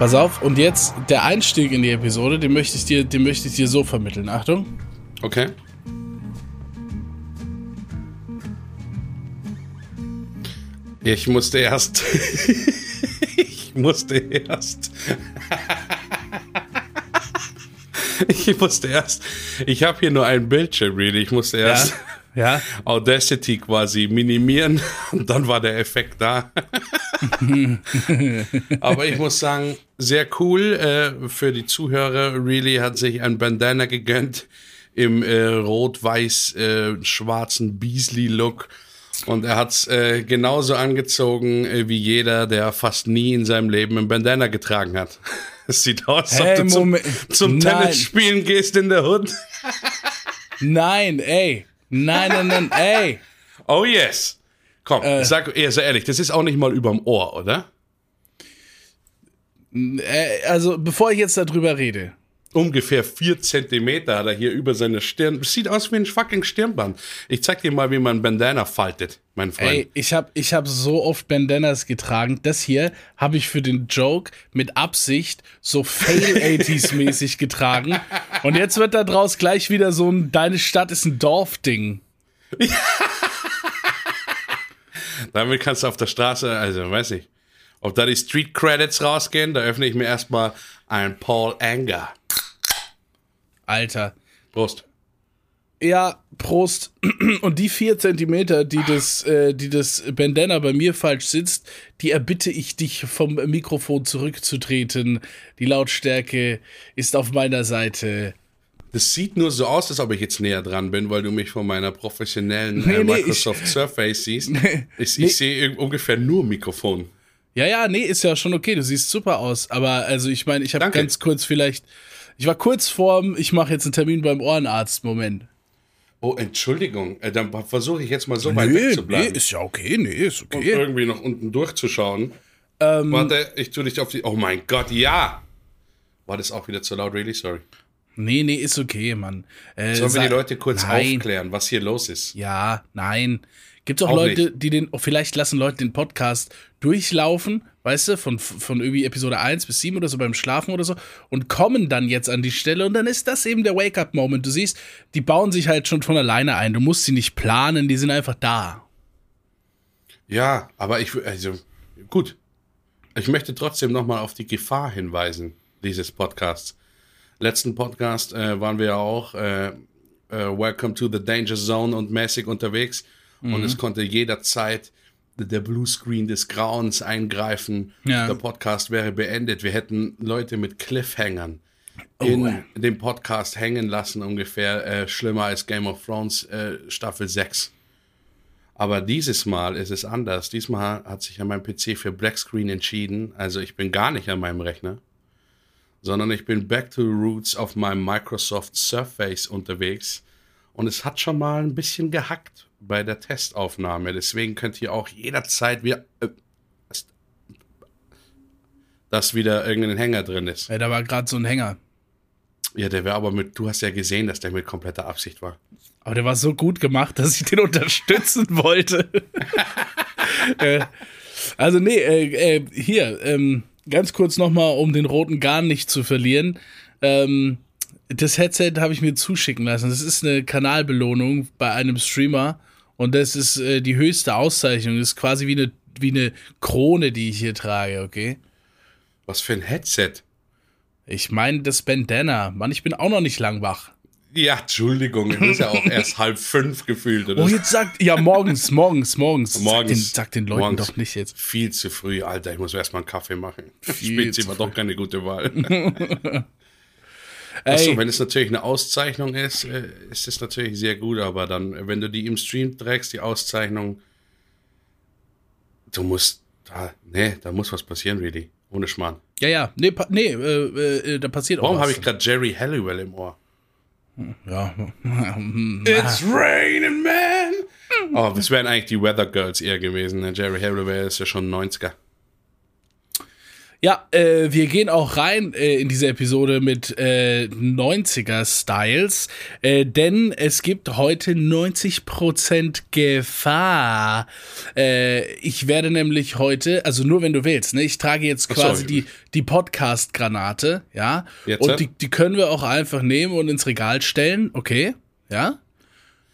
Pass auf, und jetzt der Einstieg in die Episode, den möchte ich dir, den möchte ich dir so vermitteln. Achtung. Okay. Ich musste erst. ich musste erst. ich musste erst. Ich habe hier nur einen Bildschirm, really. Ich musste erst. Ja. Ja. Audacity quasi minimieren und dann war der Effekt da. Aber ich muss sagen, sehr cool äh, für die Zuhörer. Really hat sich ein Bandana gegönnt im äh, rot-weiß-schwarzen äh, Beasley-Look. Und er hat's äh, genauso angezogen äh, wie jeder, der fast nie in seinem Leben ein Bandana getragen hat. Es sieht aus, als Hey, ob du zum, Moment. zum Nein. Tennis spielen gehst in der Hood. Nein, ey. Nein, nein, nein, ey. Oh yes. Komm, Äh. sag eher sehr ehrlich, das ist auch nicht mal überm Ohr, oder? Äh, also, bevor ich jetzt darüber rede. Ungefähr vier Zentimeter hat er hier über seine Stirn. Sieht aus wie ein fucking Stirnband. Ich zeig dir mal, wie man Bandana faltet, mein Freund. Ey, ich habe ich hab so oft Bandanas getragen. Das hier habe ich für den Joke mit Absicht so Fail-80s-mäßig getragen. Und jetzt wird da draus gleich wieder so ein Deine Stadt ist ein Dorf-Ding. Damit kannst du auf der Straße, also weiß ich, ob da die Street Credits rausgehen, da öffne ich mir erstmal ein Paul Anger. Alter. Prost. Ja, Prost. Und die vier Zentimeter, die das, äh, die das Bandana bei mir falsch sitzt, die erbitte ich dich vom Mikrofon zurückzutreten. Die Lautstärke ist auf meiner Seite. Das sieht nur so aus, als ob ich jetzt näher dran bin, weil du mich von meiner professionellen Nee, äh, nee, Microsoft Surface siehst. ich nee. ich sehe irg- ungefähr nur Mikrofon. Ja, ja, nee, ist ja schon okay. Du siehst super aus. Aber also, ich meine, ich habe ganz kurz vielleicht. Ich war kurz vorm, ich mache jetzt einen Termin beim Ohrenarzt. Moment. Oh, Entschuldigung, äh, dann versuche ich jetzt mal so weit weg zu bleiben. ist ja okay, nee, ist und okay. irgendwie noch unten durchzuschauen. Ähm, Warte, ich tue dich auf die. Oh mein Gott, ja! War das auch wieder zu laut? Really sorry. nee, nee, ist okay, Mann. Äh, Sollen wir die Leute kurz Nein. aufklären, was hier los ist? Ja, nein. Gibt auch, Auch Leute, nicht. die den, oh, vielleicht lassen Leute den Podcast durchlaufen, weißt du, von, von irgendwie Episode 1 bis 7 oder so beim Schlafen oder so und kommen dann jetzt an die Stelle und dann ist das eben der Wake-up-Moment. Du siehst, die bauen sich halt schon von alleine ein. Du musst sie nicht planen, die sind einfach da. Ja, aber ich, also, gut. Ich möchte trotzdem nochmal auf die Gefahr hinweisen, dieses Podcasts. Letzten Podcast äh, waren wir ja auch äh, äh, Welcome to the Danger Zone und mäßig unterwegs. Und es konnte jederzeit der Bluescreen des Grauens eingreifen. Ja. Der Podcast wäre beendet. Wir hätten Leute mit Cliffhangern in äh. dem Podcast hängen lassen, ungefähr äh, schlimmer als Game of Thrones äh, Staffel 6. Aber dieses Mal ist es anders. Diesmal hat sich ja mein PC für Black Screen entschieden. Also ich bin gar nicht an meinem Rechner, sondern ich bin back to the roots auf meinem Microsoft Surface unterwegs. Und es hat schon mal ein bisschen gehackt bei der Testaufnahme. Deswegen könnt ihr auch jederzeit wieder, äh, dass wieder irgendein Hänger drin ist. Ja, da war gerade so ein Hänger. Ja, der wäre aber mit, du hast ja gesehen, dass der mit kompletter Absicht war. Aber der war so gut gemacht, dass ich den unterstützen wollte. äh, also, nee, äh, äh, hier, ähm, ganz kurz nochmal, um den roten Garn nicht zu verlieren. Ähm, das Headset habe ich mir zuschicken lassen. Das ist eine Kanalbelohnung bei einem Streamer. Und das ist äh, die höchste Auszeichnung. Das ist quasi wie eine, wie eine Krone, die ich hier trage, okay? Was für ein Headset. Ich meine das Bandana. Mann, ich bin auch noch nicht lang wach. Ja, Entschuldigung, es ist ja auch erst halb fünf gefühlt. Oder Oh, jetzt sagt, ja, morgens, morgens, morgens. Morgens. Sag den, sag den Leuten doch nicht jetzt. Viel zu früh, Alter. Ich muss erst mal einen Kaffee machen. Viel zu war doch keine gute Wahl. Achso, wenn es natürlich eine Auszeichnung ist, äh, ist es natürlich sehr gut, aber dann, wenn du die im Stream trägst, die Auszeichnung, du musst, da, nee, da muss was passieren, really. Ohne Schmarrn. ja, ja, nee, pa nee äh, äh, da passiert auch Warum was. habe ich gerade Jerry Halliwell im Ohr? Ja, It's raining, man! Oh, das wären eigentlich die Weather Girls eher gewesen. Ne? Jerry Halliwell ist ja schon 90er. Ja, äh, wir gehen auch rein äh, in diese Episode mit äh, 90er-Styles, äh, denn es gibt heute 90% Gefahr. Äh, ich werde nämlich heute, also nur wenn du willst, ne, ich trage jetzt quasi die, die Podcast-Granate, ja, jetzt, und die, die können wir auch einfach nehmen und ins Regal stellen, okay, ja.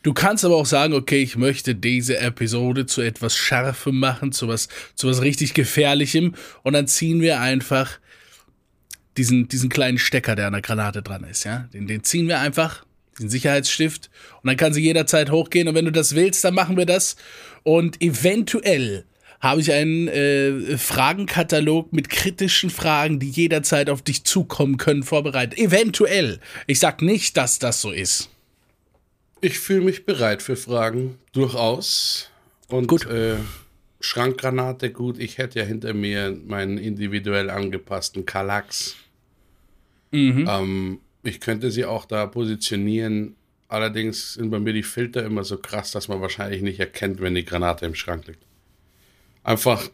Du kannst aber auch sagen, okay, ich möchte diese Episode zu etwas Scharfem machen, zu was, zu was richtig Gefährlichem. Und dann ziehen wir einfach diesen, diesen kleinen Stecker, der an der Granate dran ist, ja. Den, den ziehen wir einfach, diesen Sicherheitsstift. Und dann kann sie jederzeit hochgehen. Und wenn du das willst, dann machen wir das. Und eventuell habe ich einen äh, Fragenkatalog mit kritischen Fragen, die jederzeit auf dich zukommen können, vorbereitet. Eventuell. Ich sag nicht, dass das so ist. Ich fühle mich bereit für Fragen, durchaus. Und gut. Äh, Schrankgranate, gut, ich hätte ja hinter mir meinen individuell angepassten Kalax. Mhm. Ähm, ich könnte sie auch da positionieren. Allerdings sind bei mir die Filter immer so krass, dass man wahrscheinlich nicht erkennt, wenn die Granate im Schrank liegt. Einfach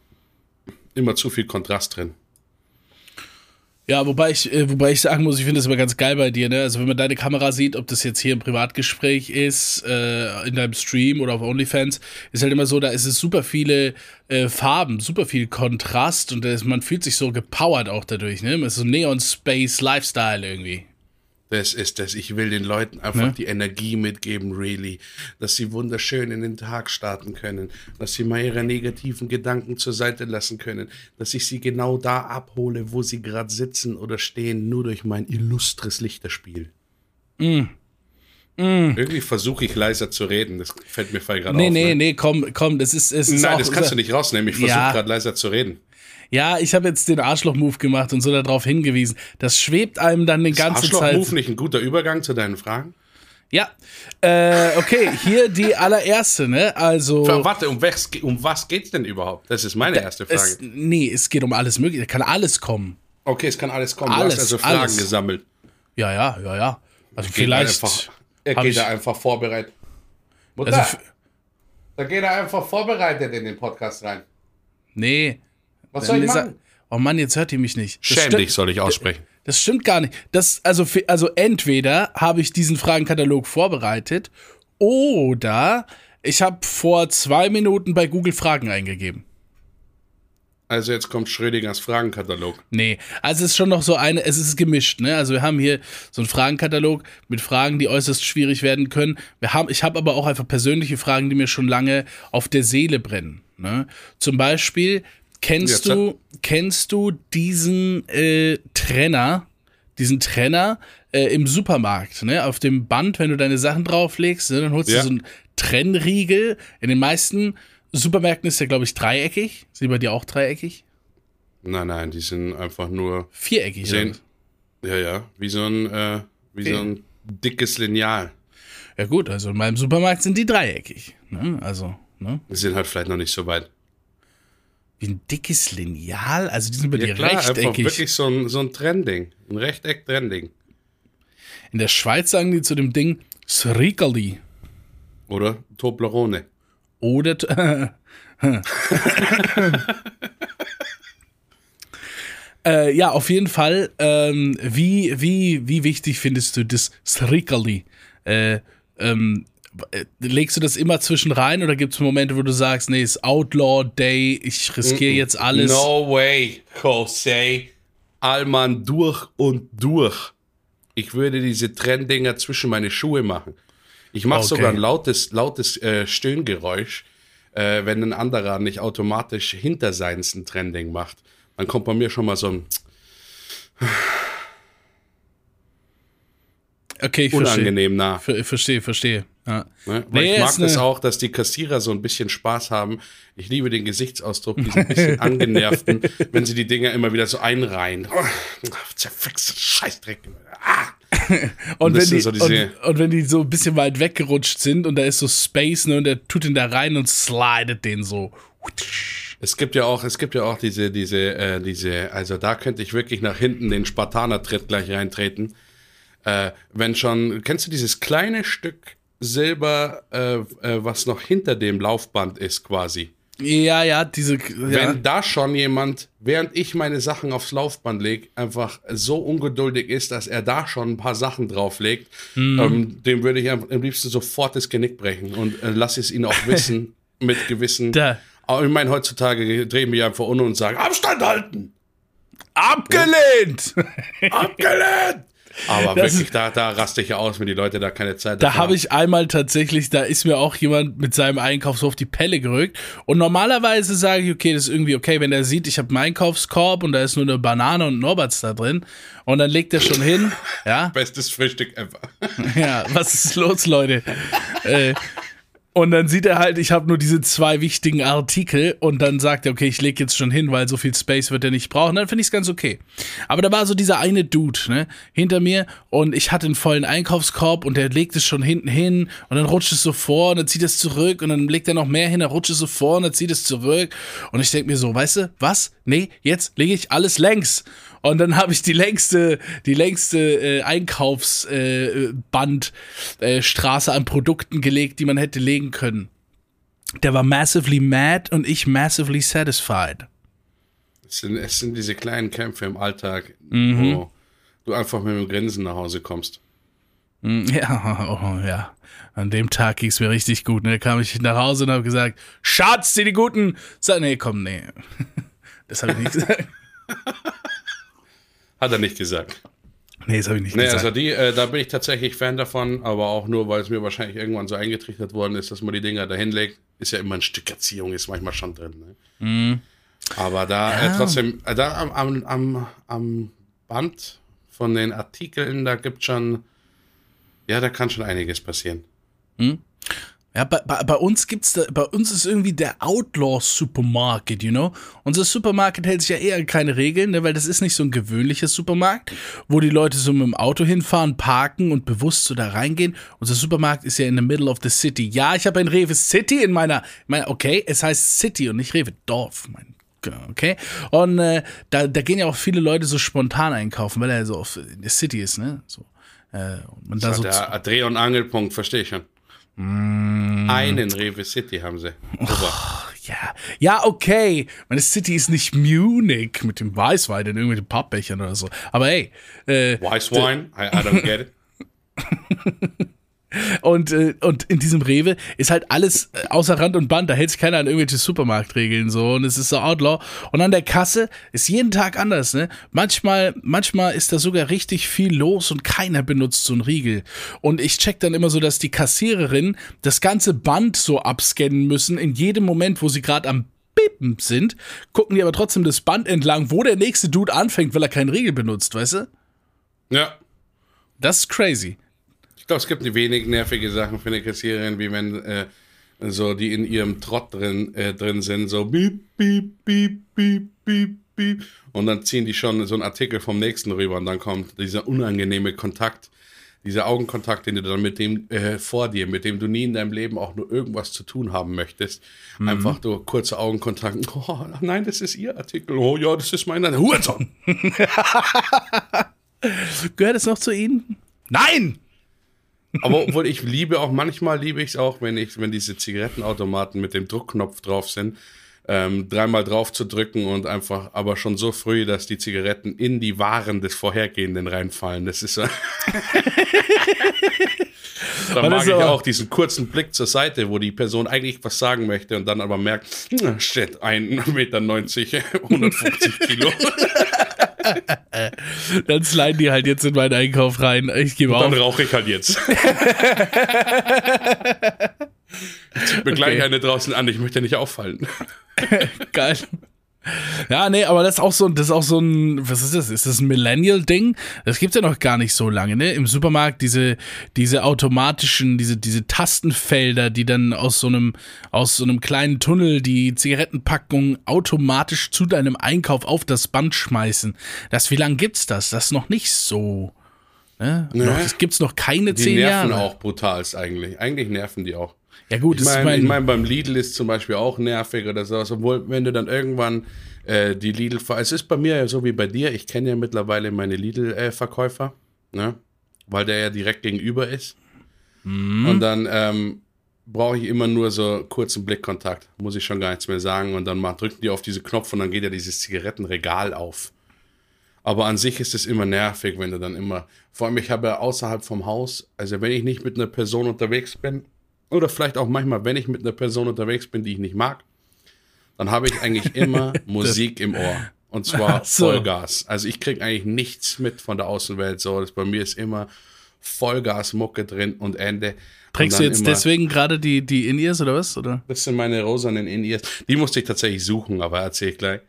immer zu viel Kontrast drin. Ja, wobei ich, äh, wobei ich sagen muss, ich finde das immer ganz geil bei dir, ne? Also wenn man deine Kamera sieht, ob das jetzt hier ein Privatgespräch ist, äh, in deinem Stream oder auf OnlyFans, ist halt immer so, da ist es super viele äh, Farben, super viel Kontrast und das, man fühlt sich so gepowert auch dadurch, ne? Es ist so Neon Space Lifestyle irgendwie. Das ist das. Ich will den Leuten einfach ne? die Energie mitgeben, really. Dass sie wunderschön in den Tag starten können. Dass sie mal ihre negativen Gedanken zur Seite lassen können. Dass ich sie genau da abhole, wo sie gerade sitzen oder stehen, nur durch mein illustres Lichterspiel. Mm. Mm. Irgendwie versuche ich leiser zu reden. Das fällt mir gerade nee, auf. Nee, nee, nee, komm, komm, das ist. Es Nein, das kannst du nicht rausnehmen. Ich versuche ja. gerade leiser zu reden ja, ich habe jetzt den Arschloch-Move gemacht und so darauf hingewiesen. Das schwebt einem dann die ganze Arschloch Zeit. Arschloch-Move nicht ein guter Übergang zu deinen Fragen? Ja, äh, okay, hier die allererste, ne? Also. Warte, um was, um was geht's denn überhaupt? Das ist meine erste Frage. Es, nee, es geht um alles Mögliche. Da kann alles kommen. Okay, es kann alles kommen. Alles, du hast also Fragen alles. gesammelt. Ja, ja, ja, ja. Also er vielleicht. Einfach, er geht da einfach vorbereitet. Mutter, also, da geht er einfach vorbereitet in den Podcast rein. Nee, was soll ich machen? Oh Mann, jetzt hört ihr mich nicht. Das Schäm dich, soll ich aussprechen. Das stimmt gar nicht. Das, also, also entweder habe ich diesen Fragenkatalog vorbereitet oder ich habe vor zwei Minuten bei Google Fragen eingegeben. Also jetzt kommt Schrödingers Fragenkatalog. Nee, also es ist schon noch so eine, es ist gemischt, ne? Also wir haben hier so einen Fragenkatalog mit Fragen, die äußerst schwierig werden können. Wir haben, ich habe aber auch einfach persönliche Fragen, die mir schon lange auf der Seele brennen. Ne? Zum Beispiel, Kennst du, kennst du diesen äh, Trenner, diesen Trenner äh, im Supermarkt, ne? Auf dem Band, wenn du deine Sachen drauflegst, ne? dann holst ja. du so einen Trennriegel. In den meisten Supermärkten ist der, glaube ich, dreieckig. Sind bei dir auch dreieckig? Nein, nein, die sind einfach nur viereckig. Sehen, ja, ja, wie so ein, äh, wie okay. so ein dickes Lineal. Ja gut, also in meinem Supermarkt sind die dreieckig. Ne? Also, ne? Die sind halt vielleicht noch nicht so weit wie ein dickes Lineal. Also die sind bei ja, dir klar, rechteckig. Einfach wirklich so ein, so ein Trending. Ein Rechteck-Trending. In der Schweiz sagen die zu dem Ding Srikali. Oder Toblerone. Oder. äh, ja, auf jeden Fall. Ähm, wie, wie, wie wichtig findest du das Srikali? Äh, ähm, äh, legst du das immer zwischen rein oder gibt es Momente, wo du sagst, nee, es ist Outlaw Day, ich riskiere jetzt alles? No way, Jose. Allmann durch und durch. Ich würde diese Trenndinger zwischen meine Schuhe machen. Ich mache okay. sogar ein lautes, lautes äh, Stöhngeräusch, äh, wenn ein anderer nicht automatisch hinter seins ein Trending macht. Dann kommt bei mir schon mal so ein okay, ich unangenehm verstehe. nah. Verstehe, verstehe. Ja. Ne? Weil nee, ich mag es auch, dass die Kassierer so ein bisschen Spaß haben. Ich liebe den Gesichtsausdruck, diesen bisschen angenervten, wenn sie die Dinger immer wieder so einreihen. Oh, zerfixte Scheißdreck. Ah. und, und, wenn die, so und, und, wenn die so ein bisschen weit weggerutscht sind und da ist so Space ne, und der tut ihn da rein und slidet den so. Es gibt ja auch, es gibt ja auch diese, diese, äh, diese, also da könnte ich wirklich nach hinten den Spartaner-Tritt gleich reintreten. Äh, wenn schon, kennst du dieses kleine Stück Silber, äh, äh, was noch hinter dem Laufband ist quasi. Ja, ja, diese. Ja. Wenn da schon jemand, während ich meine Sachen aufs Laufband lege, einfach so ungeduldig ist, dass er da schon ein paar Sachen drauflegt, Mhm. ähm, dem würde ich am liebsten sofort das Genick brechen und äh, lass es ihn auch wissen mit gewissen. Da. Aber ich meine, heutzutage drehen wir einfach um und sagen, Abstand halten! Abgelehnt! Abgelehnt! Aber Das wirklich, da, da raste ich ja aus, wenn die Leute da keine Zeit Da dafür habe ich einmal tatsächlich, da ist mir auch jemand mit seinem Einkauf so auf die Pelle gerückt. Und normalerweise sage ich, okay, das ist irgendwie okay, wenn er sieht, ich habe einen Einkaufskorb und da ist nur eine Banane und Norberts da drin. Und dann legt er schon hin. Ja, Bestes Frühstück ever. ja, was ist los, Leute? äh, und dann sieht er halt, ich habe nur diese zwei wichtigen Artikel und dann sagt er, okay, ich lege jetzt schon hin, weil so viel Space wird er nicht brauchen. Dann finde ich es ganz okay. Aber da war so dieser eine Dude, ne, hinter mir und ich hatte einen vollen Einkaufskorb und der legt es schon hinten hin und dann rutscht es so vor und dann zieht es zurück und dann legt er noch mehr hin, dann rutscht es so vor und dann zieht es zurück. Und ich denke mir so, weißt du, was? Nee, jetzt lege ich alles längs. Und dann habe ich die längste, die längste äh, Einkaufsband äh, äh, an Produkten gelegt, die man hätte legen können. Der war massively mad und ich massively satisfied. Es sind, es sind diese kleinen Kämpfe im Alltag, Mhm. wo du einfach mit dem Grinsen nach Hause kommst. Mm, Ja, oh, ja. An dem Tag ging's mir richtig gut. Ne? Da kam ich nach Hause und habe gesagt, Schatz, zieh die guten. Sag, nee, komm, nee. Das habe ich nicht gesagt. Hat er nicht gesagt. Nee, das habe ich nicht Nee, gesagt. also die, äh, da bin ich tatsächlich Fan davon, aber auch nur, weil es mir wahrscheinlich irgendwann so eingetrichtert worden ist, dass man die Dinger da hinlegt. Ist ja immer ein Stück Erziehung, ist manchmal schon drin. Ne? Mhm. Aber da äh, trotzdem, äh, da am, am, am, am Band von den Artikeln, da gibt schon, ja, da kann schon einiges passieren. Ja, bei, bei, bei uns gibt's da, bei uns ist irgendwie der Outlaw Supermarket, you know? Unser Supermarket hält sich ja eher keine Regeln, ne, weil das ist nicht so ein gewöhnliches Supermarkt, wo die Leute so mit dem Auto hinfahren, parken und bewusst so da reingehen. Unser Supermarkt ist ja in the middle of the city. Ja, ich habe ein Rewe City in meiner, meiner, okay, es heißt City und nicht Rewe Dorf, mein Okay. Und äh, da, da gehen ja auch viele Leute so spontan einkaufen, weil er so auf in der City ist, ne? So. Äh, und man da so der Dreh- und Angelpunkt, verstehe ich schon. Mm. Einen Rewe City haben sie. Super. Ja, ja, okay. Meine City ist nicht Munich mit dem Weißwein in irgendwelchen Pappbechern oder so. Aber hey, äh, Wine, I, I don't get it. und, äh, und in diesem Rewe ist halt alles äh, außer Rand und Band. Da hält sich keiner an irgendwelche Supermarktregeln so und es ist so Outlaw. Und an der Kasse ist jeden Tag anders, ne? Manchmal, manchmal ist da sogar richtig viel los und keiner benutzt so einen Riegel. Und ich check dann immer so, dass die Kassiererin das ganze Band so abscannen müssen in jedem Moment, wo sie gerade am Bippen sind, gucken die aber trotzdem das Band entlang, wo der nächste Dude anfängt, weil er keinen Riegel benutzt, weißt du? Ja. Das ist crazy. Glaube, es gibt wenig nervige Sachen für eine Kassiererin, wie wenn äh, so die in ihrem Trott drin, äh, drin sind, so piep, piep, piep, piep, piep, piep. Und dann ziehen die schon so einen Artikel vom nächsten rüber und dann kommt dieser unangenehme Kontakt, dieser Augenkontakt, den du dann mit dem äh, vor dir, mit dem du nie in deinem Leben auch nur irgendwas zu tun haben möchtest. Einfach nur kurze Augenkontakt. Oh, nein, das ist ihr Artikel. Oh ja, das ist meiner. Hurensohn. Gehört es noch zu Ihnen? Nein! Aber obwohl ich liebe auch, manchmal liebe ich es auch, wenn ich, wenn diese Zigarettenautomaten mit dem Druckknopf drauf sind, ähm, dreimal drauf zu drücken und einfach, aber schon so früh, dass die Zigaretten in die Waren des Vorhergehenden reinfallen. Das ist so. Da mag ich auch diesen kurzen Blick zur Seite, wo die Person eigentlich was sagen möchte und dann aber merkt, "Hm, shit, 1,90 Meter, 150 Kilo. Dann sliden die halt jetzt in meinen Einkauf rein. Ich gebe auf. Dann rauche ich halt jetzt. Zieht mir gleich Okay. eine draußen an, ich möchte nicht auffallen. Geil. Ja, nee, aber das ist auch so, das ist auch so ein, was ist das? Ist das ein Millennial-Ding? Das gibt's ja noch gar nicht so lange, ne? Im Supermarkt diese, diese automatischen, diese, diese Tastenfelder, die dann aus so einem, aus so einem kleinen Tunnel die Zigarettenpackung automatisch zu deinem Einkauf auf das Band schmeißen. Das, wie lange gibt's das? Das ist noch nicht so. Ne? Nee. Noch, das gibt's noch keine Die zehn nerven Jahre. auch brutalst eigentlich. Eigentlich nerven die auch. Ja gut, Ich meine, ich mein, mein, beim Lidl ist zum Beispiel auch nervig oder sowas, obwohl, wenn du dann irgendwann äh, die Lidl, es ist bei mir ja so wie bei dir, ich kenne ja mittlerweile meine Lidl-Verkäufer, ne? weil der ja direkt gegenüber ist. Mhm. Und dann, ähm, brauche ich immer nur so kurzen Blickkontakt. Muss ich schon gar nichts mehr sagen. Und dann drücken die auf diese Knopf und dann geht ja dieses Zigarettenregal auf. Aber an sich ist es immer nervig, wenn du dann immer. Vor allem, ich habe ja außerhalb vom Haus, also wenn ich nicht mit einer Person unterwegs bin, oder vielleicht auch manchmal, wenn ich mit einer Person unterwegs bin, die ich nicht mag, dann habe ich eigentlich immer Musik im Ohr. Und zwar so. Vollgas. Also ich kriege eigentlich nichts mit von der Außenwelt. So, das bei mir ist immer Vollgas-Mucke drin und Ende. Trägst du jetzt deswegen gerade die, die In-Ears oder was? Oder? Das sind meine rosanen In-Ears. Die musste ich tatsächlich suchen, aber erzähl ich gleich.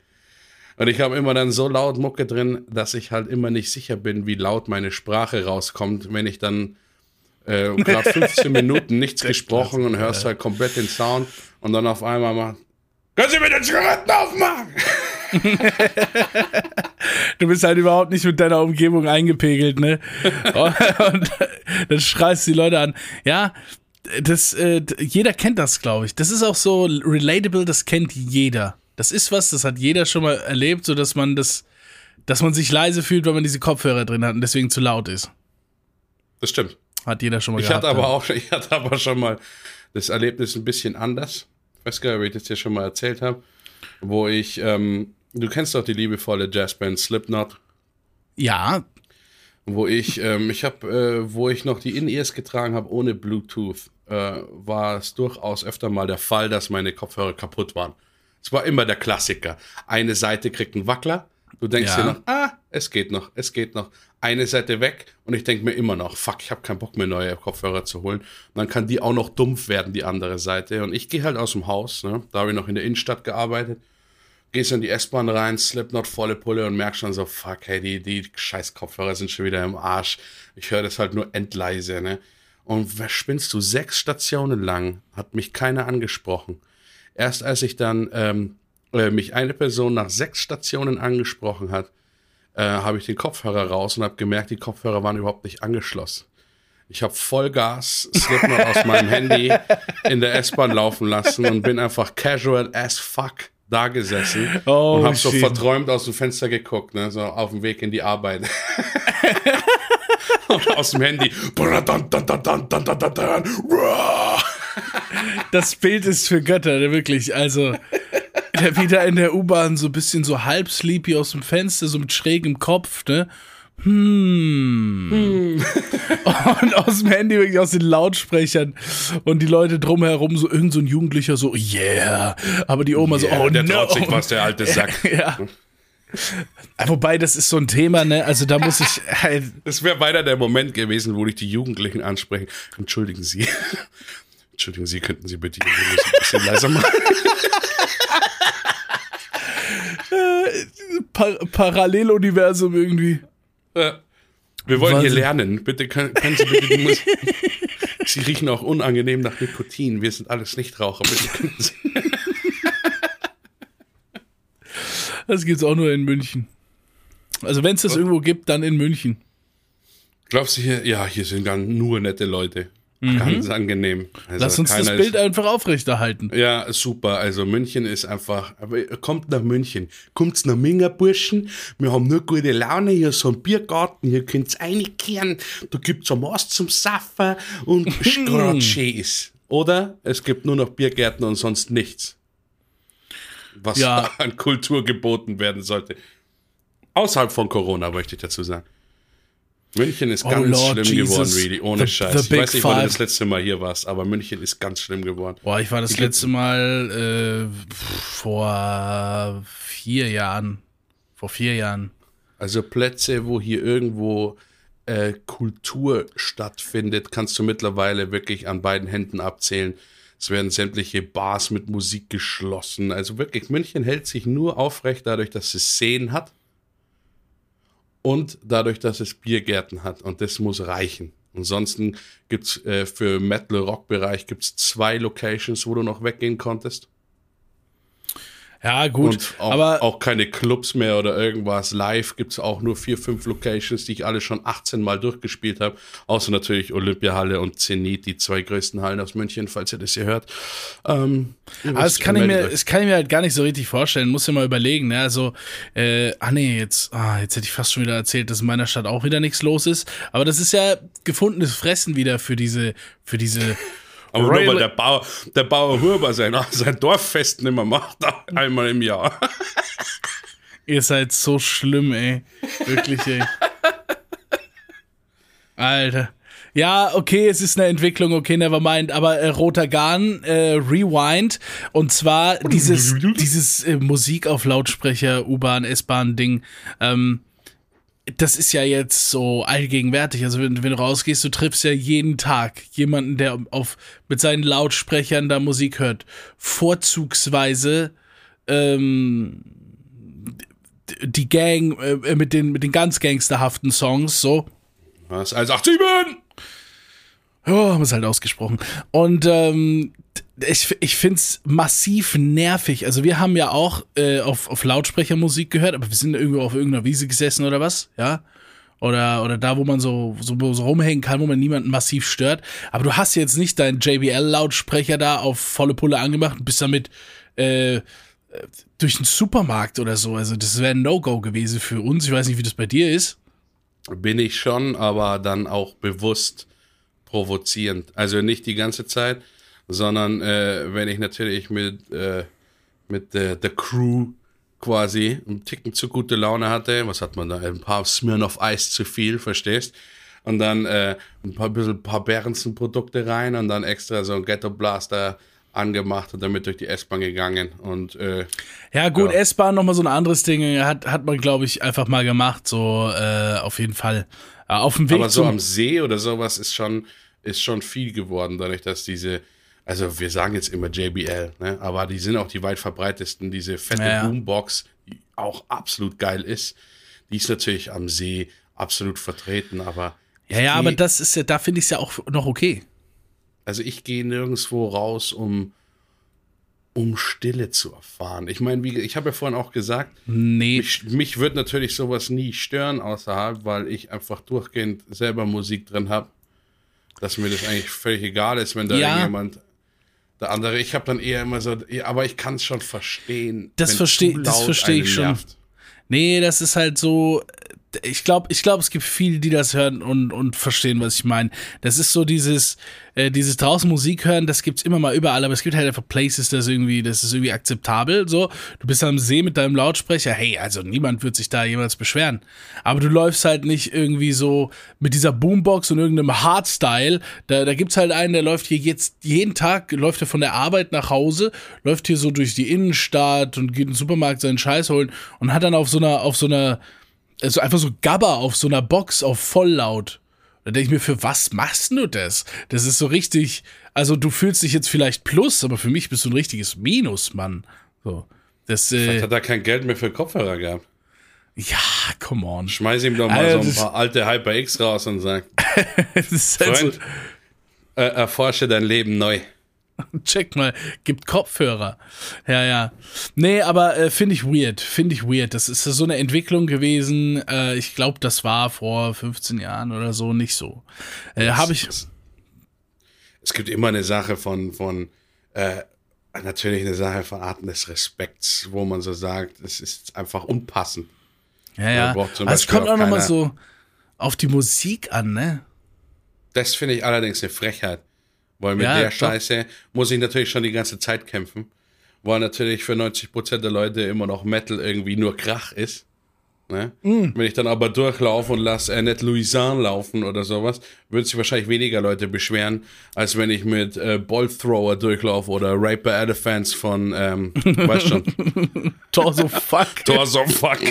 Und ich habe immer dann so laut Mucke drin, dass ich halt immer nicht sicher bin, wie laut meine Sprache rauskommt, wenn ich dann äh, gerade 15 Minuten nichts gesprochen und hörst halt komplett den Sound und dann auf einmal mal, können Sie mir den Zigaretten aufmachen? du bist halt überhaupt nicht mit deiner Umgebung eingepegelt, ne? Und dann schreist die Leute an. Ja, das, äh, jeder kennt das, glaube ich. Das ist auch so relatable, das kennt jeder. Das ist was, das hat jeder schon mal erlebt, so dass man das, dass man sich leise fühlt, wenn man diese Kopfhörer drin hat und deswegen zu laut ist. Das stimmt. Hat jeder schon mal ich gehabt. Hatte aber auch, ich hatte aber schon mal das Erlebnis ein bisschen anders. Ich weiß gar nicht, ob ich das dir schon mal erzählt habe. Wo ich, ähm, du kennst doch die liebevolle Jazzband Slipknot. Ja. Wo ich, ähm, ich habe, äh, wo ich noch die In-Ears getragen habe ohne Bluetooth, äh, war es durchaus öfter mal der Fall, dass meine Kopfhörer kaputt waren. Es war immer der Klassiker. Eine Seite kriegt einen Wackler. Du denkst ja. dir noch, ah, es geht noch, es geht noch. Eine Seite weg und ich denke mir immer noch, fuck, ich habe keinen Bock mehr, neue Kopfhörer zu holen. Und dann kann die auch noch dumpf werden, die andere Seite. Und ich gehe halt aus dem Haus, ne? da habe ich noch in der Innenstadt gearbeitet. Gehst in die S-Bahn rein, Slipknot volle Pulle und merkst schon so, fuck, hey, die, die scheiß Kopfhörer sind schon wieder im Arsch. Ich höre das halt nur endleise, ne? Und was spinnst du? Sechs Stationen lang hat mich keiner angesprochen. Erst als ich dann ähm, äh, mich eine Person nach sechs Stationen angesprochen hat, äh, habe ich den Kopfhörer raus und habe gemerkt, die Kopfhörer waren überhaupt nicht angeschlossen. Ich habe Vollgas Slipknot aus meinem Handy in der S-Bahn laufen lassen und bin einfach casual as fuck da gesessen oh, und habe so verträumt aus dem Fenster geguckt, ne, so auf dem Weg in die Arbeit. und aus dem Handy. Das Bild ist für Götter, wirklich. Also, der wieder in der U-Bahn so ein bisschen so halb sleepy aus dem Fenster, so mit schrägem Kopf, ne? Hm. hm. Und aus dem Handy wirklich aus den Lautsprechern und die Leute drumherum so irgend so ein Jugendlicher so yeah, aber die Oma yeah, so oh der no. traut sich was der alte Sack. ja. Wobei, das ist so ein Thema, ne? Also da muss ich halt. Das wäre weiter der Moment gewesen, wo ich die Jugendlichen ansprechen. Entschuldigen Sie. Entschuldigen Sie, könnten Sie bitte Ihre Musik ein bisschen leiser machen? Par Paralleluniversum irgendwie. Ja. Wir wollen Wahnsinn. hier lernen. Bitte können, können Sie bitte die Musik. Sie riechen auch unangenehm nach Nikotin. Wir sind alles Nichtraucher. Bitte können Sie. Das gibt's auch nur in München. Also wenn es das irgendwo gibt, dann in München. Glaubst du hier? Ja, hier sind dann nur nette Leute. Mhm. Ganz angenehm. Also Lass uns das Bild ist, einfach aufrechterhalten. Ja, super. Also München ist einfach, kommt nach München. Kommt's nach Mingerburschen. Wir haben nur gute Laune. Hier ist so ein Biergarten. Hier könnt's einkehren. Da gibt's am Ast zum Saffen und gerade schön ist. Oder es gibt nur noch Biergärten und sonst nichts. Was ja. an Kultur geboten werden sollte. Außerhalb von Corona, möchte ich dazu sagen. München ist oh ganz Lord schlimm Jesus. geworden, really, ohne the, Scheiß. The ich weiß nicht, wann du das letzte Mal hier warst, aber München ist ganz schlimm geworden. Boah, ich war das Die letzte Mal äh, vor vier Jahren. Vor vier Jahren. Also Plätze, wo hier irgendwo äh, Kultur stattfindet, kannst du mittlerweile wirklich an beiden Händen abzählen. Es werden sämtliche Bars mit Musik geschlossen. Also wirklich, München hält sich nur aufrecht dadurch, dass es Szenen hat und dadurch, dass es Biergärten hat. Und das muss reichen. Ansonsten gibt's äh, für Metal-Rock-Bereich gibt's zwei Locations, wo du noch weggehen konntest. Ja, gut. Und auch, aber auch keine Clubs mehr oder irgendwas. Live gibt es auch nur vier, fünf Locations, die ich alle schon 18 Mal durchgespielt habe. Außer natürlich Olympiahalle und Zenit, die zwei größten Hallen aus München, falls ihr das hier hört. Ähm, aber das kann, ich mir, das kann ich mir halt gar nicht so richtig vorstellen. Muss ja mal überlegen. Ne? Also, äh, ah nee, jetzt, ah, jetzt hätte ich fast schon wieder erzählt, dass in meiner Stadt auch wieder nichts los ist. Aber das ist ja gefundenes Fressen wieder für diese, für diese Aber Royal nur weil der Bauer, der Bauer Huber sein, sein Dorffest nicht mehr macht, einmal im Jahr. Ihr seid so schlimm, ey. Wirklich, ey. Alter. Ja, okay, es ist eine Entwicklung, okay, never mind. Aber äh, Roter Garn, äh, Rewind. Und zwar dieses, dieses äh, Musik auf Lautsprecher, U-Bahn, S-Bahn-Ding. Ähm, das ist ja jetzt so allgegenwärtig. Also wenn, wenn, du rausgehst, du triffst ja jeden Tag jemanden, der auf mit seinen Lautsprechern da Musik hört. Vorzugsweise ähm, die Gang äh, mit den mit den ganz gangsterhaften Songs so. Was? 187! Ja, haben es halt ausgesprochen. Und ähm, ich, ich finde es massiv nervig. Also wir haben ja auch äh, auf, auf Lautsprecher Musik gehört, aber wir sind irgendwo auf irgendeiner Wiese gesessen oder was, ja. Oder, oder da, wo man so, so, so rumhängen kann, wo man niemanden massiv stört. Aber du hast jetzt nicht deinen JBL-Lautsprecher da auf volle Pulle angemacht und bist damit äh, durch den Supermarkt oder so. Also das wäre ein No-Go gewesen für uns. Ich weiß nicht, wie das bei dir ist. Bin ich schon, aber dann auch bewusst provozierend. Also nicht die ganze Zeit, sondern äh, wenn ich natürlich mit, äh, mit der, der Crew quasi einen Ticken zu gute Laune hatte, was hat man da, ein paar Smirnoff Eis zu viel, verstehst? Und dann äh, ein paar, bisschen, paar Behrensen-Produkte rein und dann extra so ein Ghetto Blaster angemacht und damit durch die S-Bahn gegangen und äh, ja gut ja. S-Bahn nochmal so ein anderes Ding hat hat man glaube ich einfach mal gemacht so äh, auf jeden Fall äh, auf dem Weg aber so am See oder sowas ist schon ist schon viel geworden dadurch dass diese also wir sagen jetzt immer JBL ne aber die sind auch die weit verbreitesten diese fette ja, Boombox die auch absolut geil ist die ist natürlich am See absolut vertreten aber ja ja aber das ist ja da finde ich es ja auch noch okay also ich gehe nirgendwo raus, um, um Stille zu erfahren. Ich meine, wie ich habe ja vorhin auch gesagt, nee. mich, mich wird natürlich sowas nie stören außerhalb, weil ich einfach durchgehend selber Musik drin habe, dass mir das eigentlich völlig egal ist, wenn da ja. irgendjemand der andere, ich habe dann eher immer so, aber ich kann es schon verstehen. Das verstehe das verstehe ich schon. Nervt. Nee, das ist halt so, ich glaube, ich glaube, es gibt viele, die das hören und, und verstehen, was ich meine. Das ist so dieses, äh, dieses draußen Musik hören, das gibt's immer mal überall, aber es gibt halt einfach Places, das irgendwie, das ist irgendwie akzeptabel. So, du bist am See mit deinem Lautsprecher, hey, also niemand wird sich da jemals beschweren. Aber du läufst halt nicht irgendwie so mit dieser Boombox und irgendeinem Hardstyle. Da, da gibt's halt einen, der läuft hier jetzt jeden Tag, läuft er von der Arbeit nach Hause, läuft hier so durch die Innenstadt und geht in den Supermarkt seinen Scheiß holen und hat dann auf so einer, auf so einer also einfach so Gabber auf so einer Box auf volllaut. Da denke ich mir, für was machst du das? Das ist so richtig, also du fühlst dich jetzt vielleicht plus, aber für mich bist du ein richtiges Minus, Mann. So. Das, äh, vielleicht hat er kein Geld mehr für Kopfhörer gehabt. Ja, come on. Schmeiß ihm doch mal also, so ein paar alte HyperX raus und sag, halt Freund, so äh, erforsche dein Leben neu. Check mal, gibt Kopfhörer. Ja, ja. Nee, aber äh, finde ich weird. Finde ich weird. Das ist so eine Entwicklung gewesen. Äh, ich glaube, das war vor 15 Jahren oder so nicht so. Äh, Habe ich. Es gibt immer eine Sache von, von äh, natürlich eine Sache von Arten des Respekts, wo man so sagt, es ist einfach unpassend. Ja, ja. Also es kommt auch, auch nochmal so auf die Musik an, ne? Das finde ich allerdings eine Frechheit. Weil mit ja, der Scheiße muss ich natürlich schon die ganze Zeit kämpfen. Weil natürlich für 90% der Leute immer noch Metal irgendwie nur Krach ist. Ne? Mm. Wenn ich dann aber durchlaufe und lasse äh, nicht Louisanne laufen oder sowas, würden sich wahrscheinlich weniger Leute beschweren, als wenn ich mit äh, Bolt Thrower durchlaufe oder Raper Elephants von, ähm, weißt schon. Torso Fuck. Torso Fuck.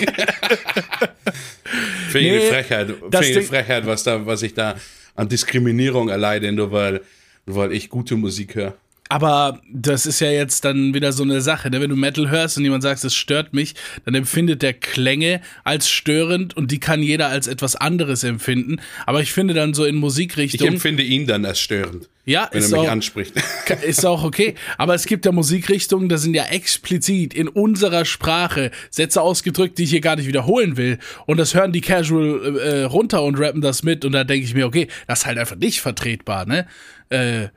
Finde nee, eine Frechheit. Finde eine Frechheit, was, da, was ich da an Diskriminierung erleide, nur weil weil ich gute Musik höre. Aber das ist ja jetzt dann wieder so eine Sache, ne? wenn du Metal hörst und jemand sagt, es stört mich, dann empfindet der Klänge als störend und die kann jeder als etwas anderes empfinden. Aber ich finde dann so in Musikrichtung. Ich empfinde ihn dann als störend. Ja, wenn ist er mich auch, anspricht. Ist auch okay. Aber es gibt ja Musikrichtungen, da sind ja explizit in unserer Sprache Sätze ausgedrückt, die ich hier gar nicht wiederholen will. Und das hören die Casual äh, runter und rappen das mit. Und da denke ich mir, okay, das ist halt einfach nicht vertretbar, ne? Äh,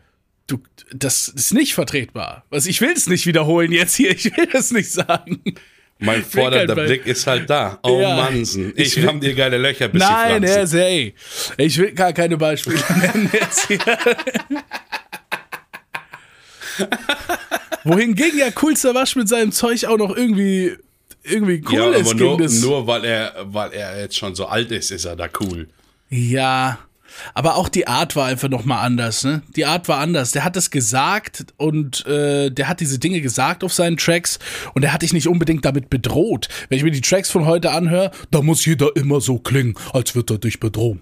du, das ist nicht vertretbar. Was ich will es nicht wiederholen jetzt hier, ich will das nicht sagen. Mein fordernder Blick ist halt da. Oh ja, Mannsen, ich, ich haben dir geile Löcher bis Nein, er ey, ich will gar keine Beispiele nennen jetzt hier. Wohingegen ja coolster Wasch mit seinem Zeug auch noch irgendwie, irgendwie cool ja, ist. aber ging nur, nur weil er, weil er jetzt schon so alt ist, ist er da cool. Ja, aber auch die Art war einfach nochmal anders, ne? Die Art war anders. Der hat das gesagt und äh, der hat diese Dinge gesagt auf seinen Tracks und der hat dich nicht unbedingt damit bedroht. Wenn ich mir die Tracks von heute anhöre, da muss jeder immer so klingen, als würde er dich bedrohen.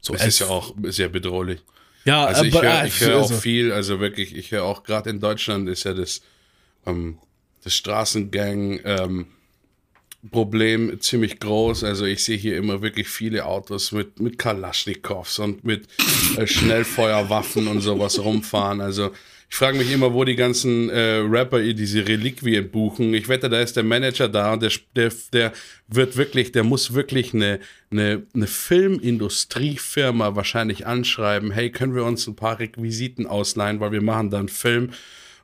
So, Das ist ja auch sehr bedrohlich. ja, Also ich höre äh, hör auch also, viel, also wirklich, ich höre auch gerade in Deutschland ist ja das, ähm, das Straßengang ähm, Problem ziemlich groß. Also ich sehe hier immer wirklich viele Autos mit, mit Kalaschnikows und mit äh, Schnellfeuerwaffen und sowas rumfahren. Also ich frage mich immer, wo die ganzen äh, Rapper ihr diese Reliquien buchen. Ich wette, da ist der Manager da und der, der, der wird wirklich, der muss wirklich eine, eine, eine Filmindustriefirma wahrscheinlich anschreiben. Hey, können wir uns ein paar Requisiten ausleihen, weil wir machen da einen Film.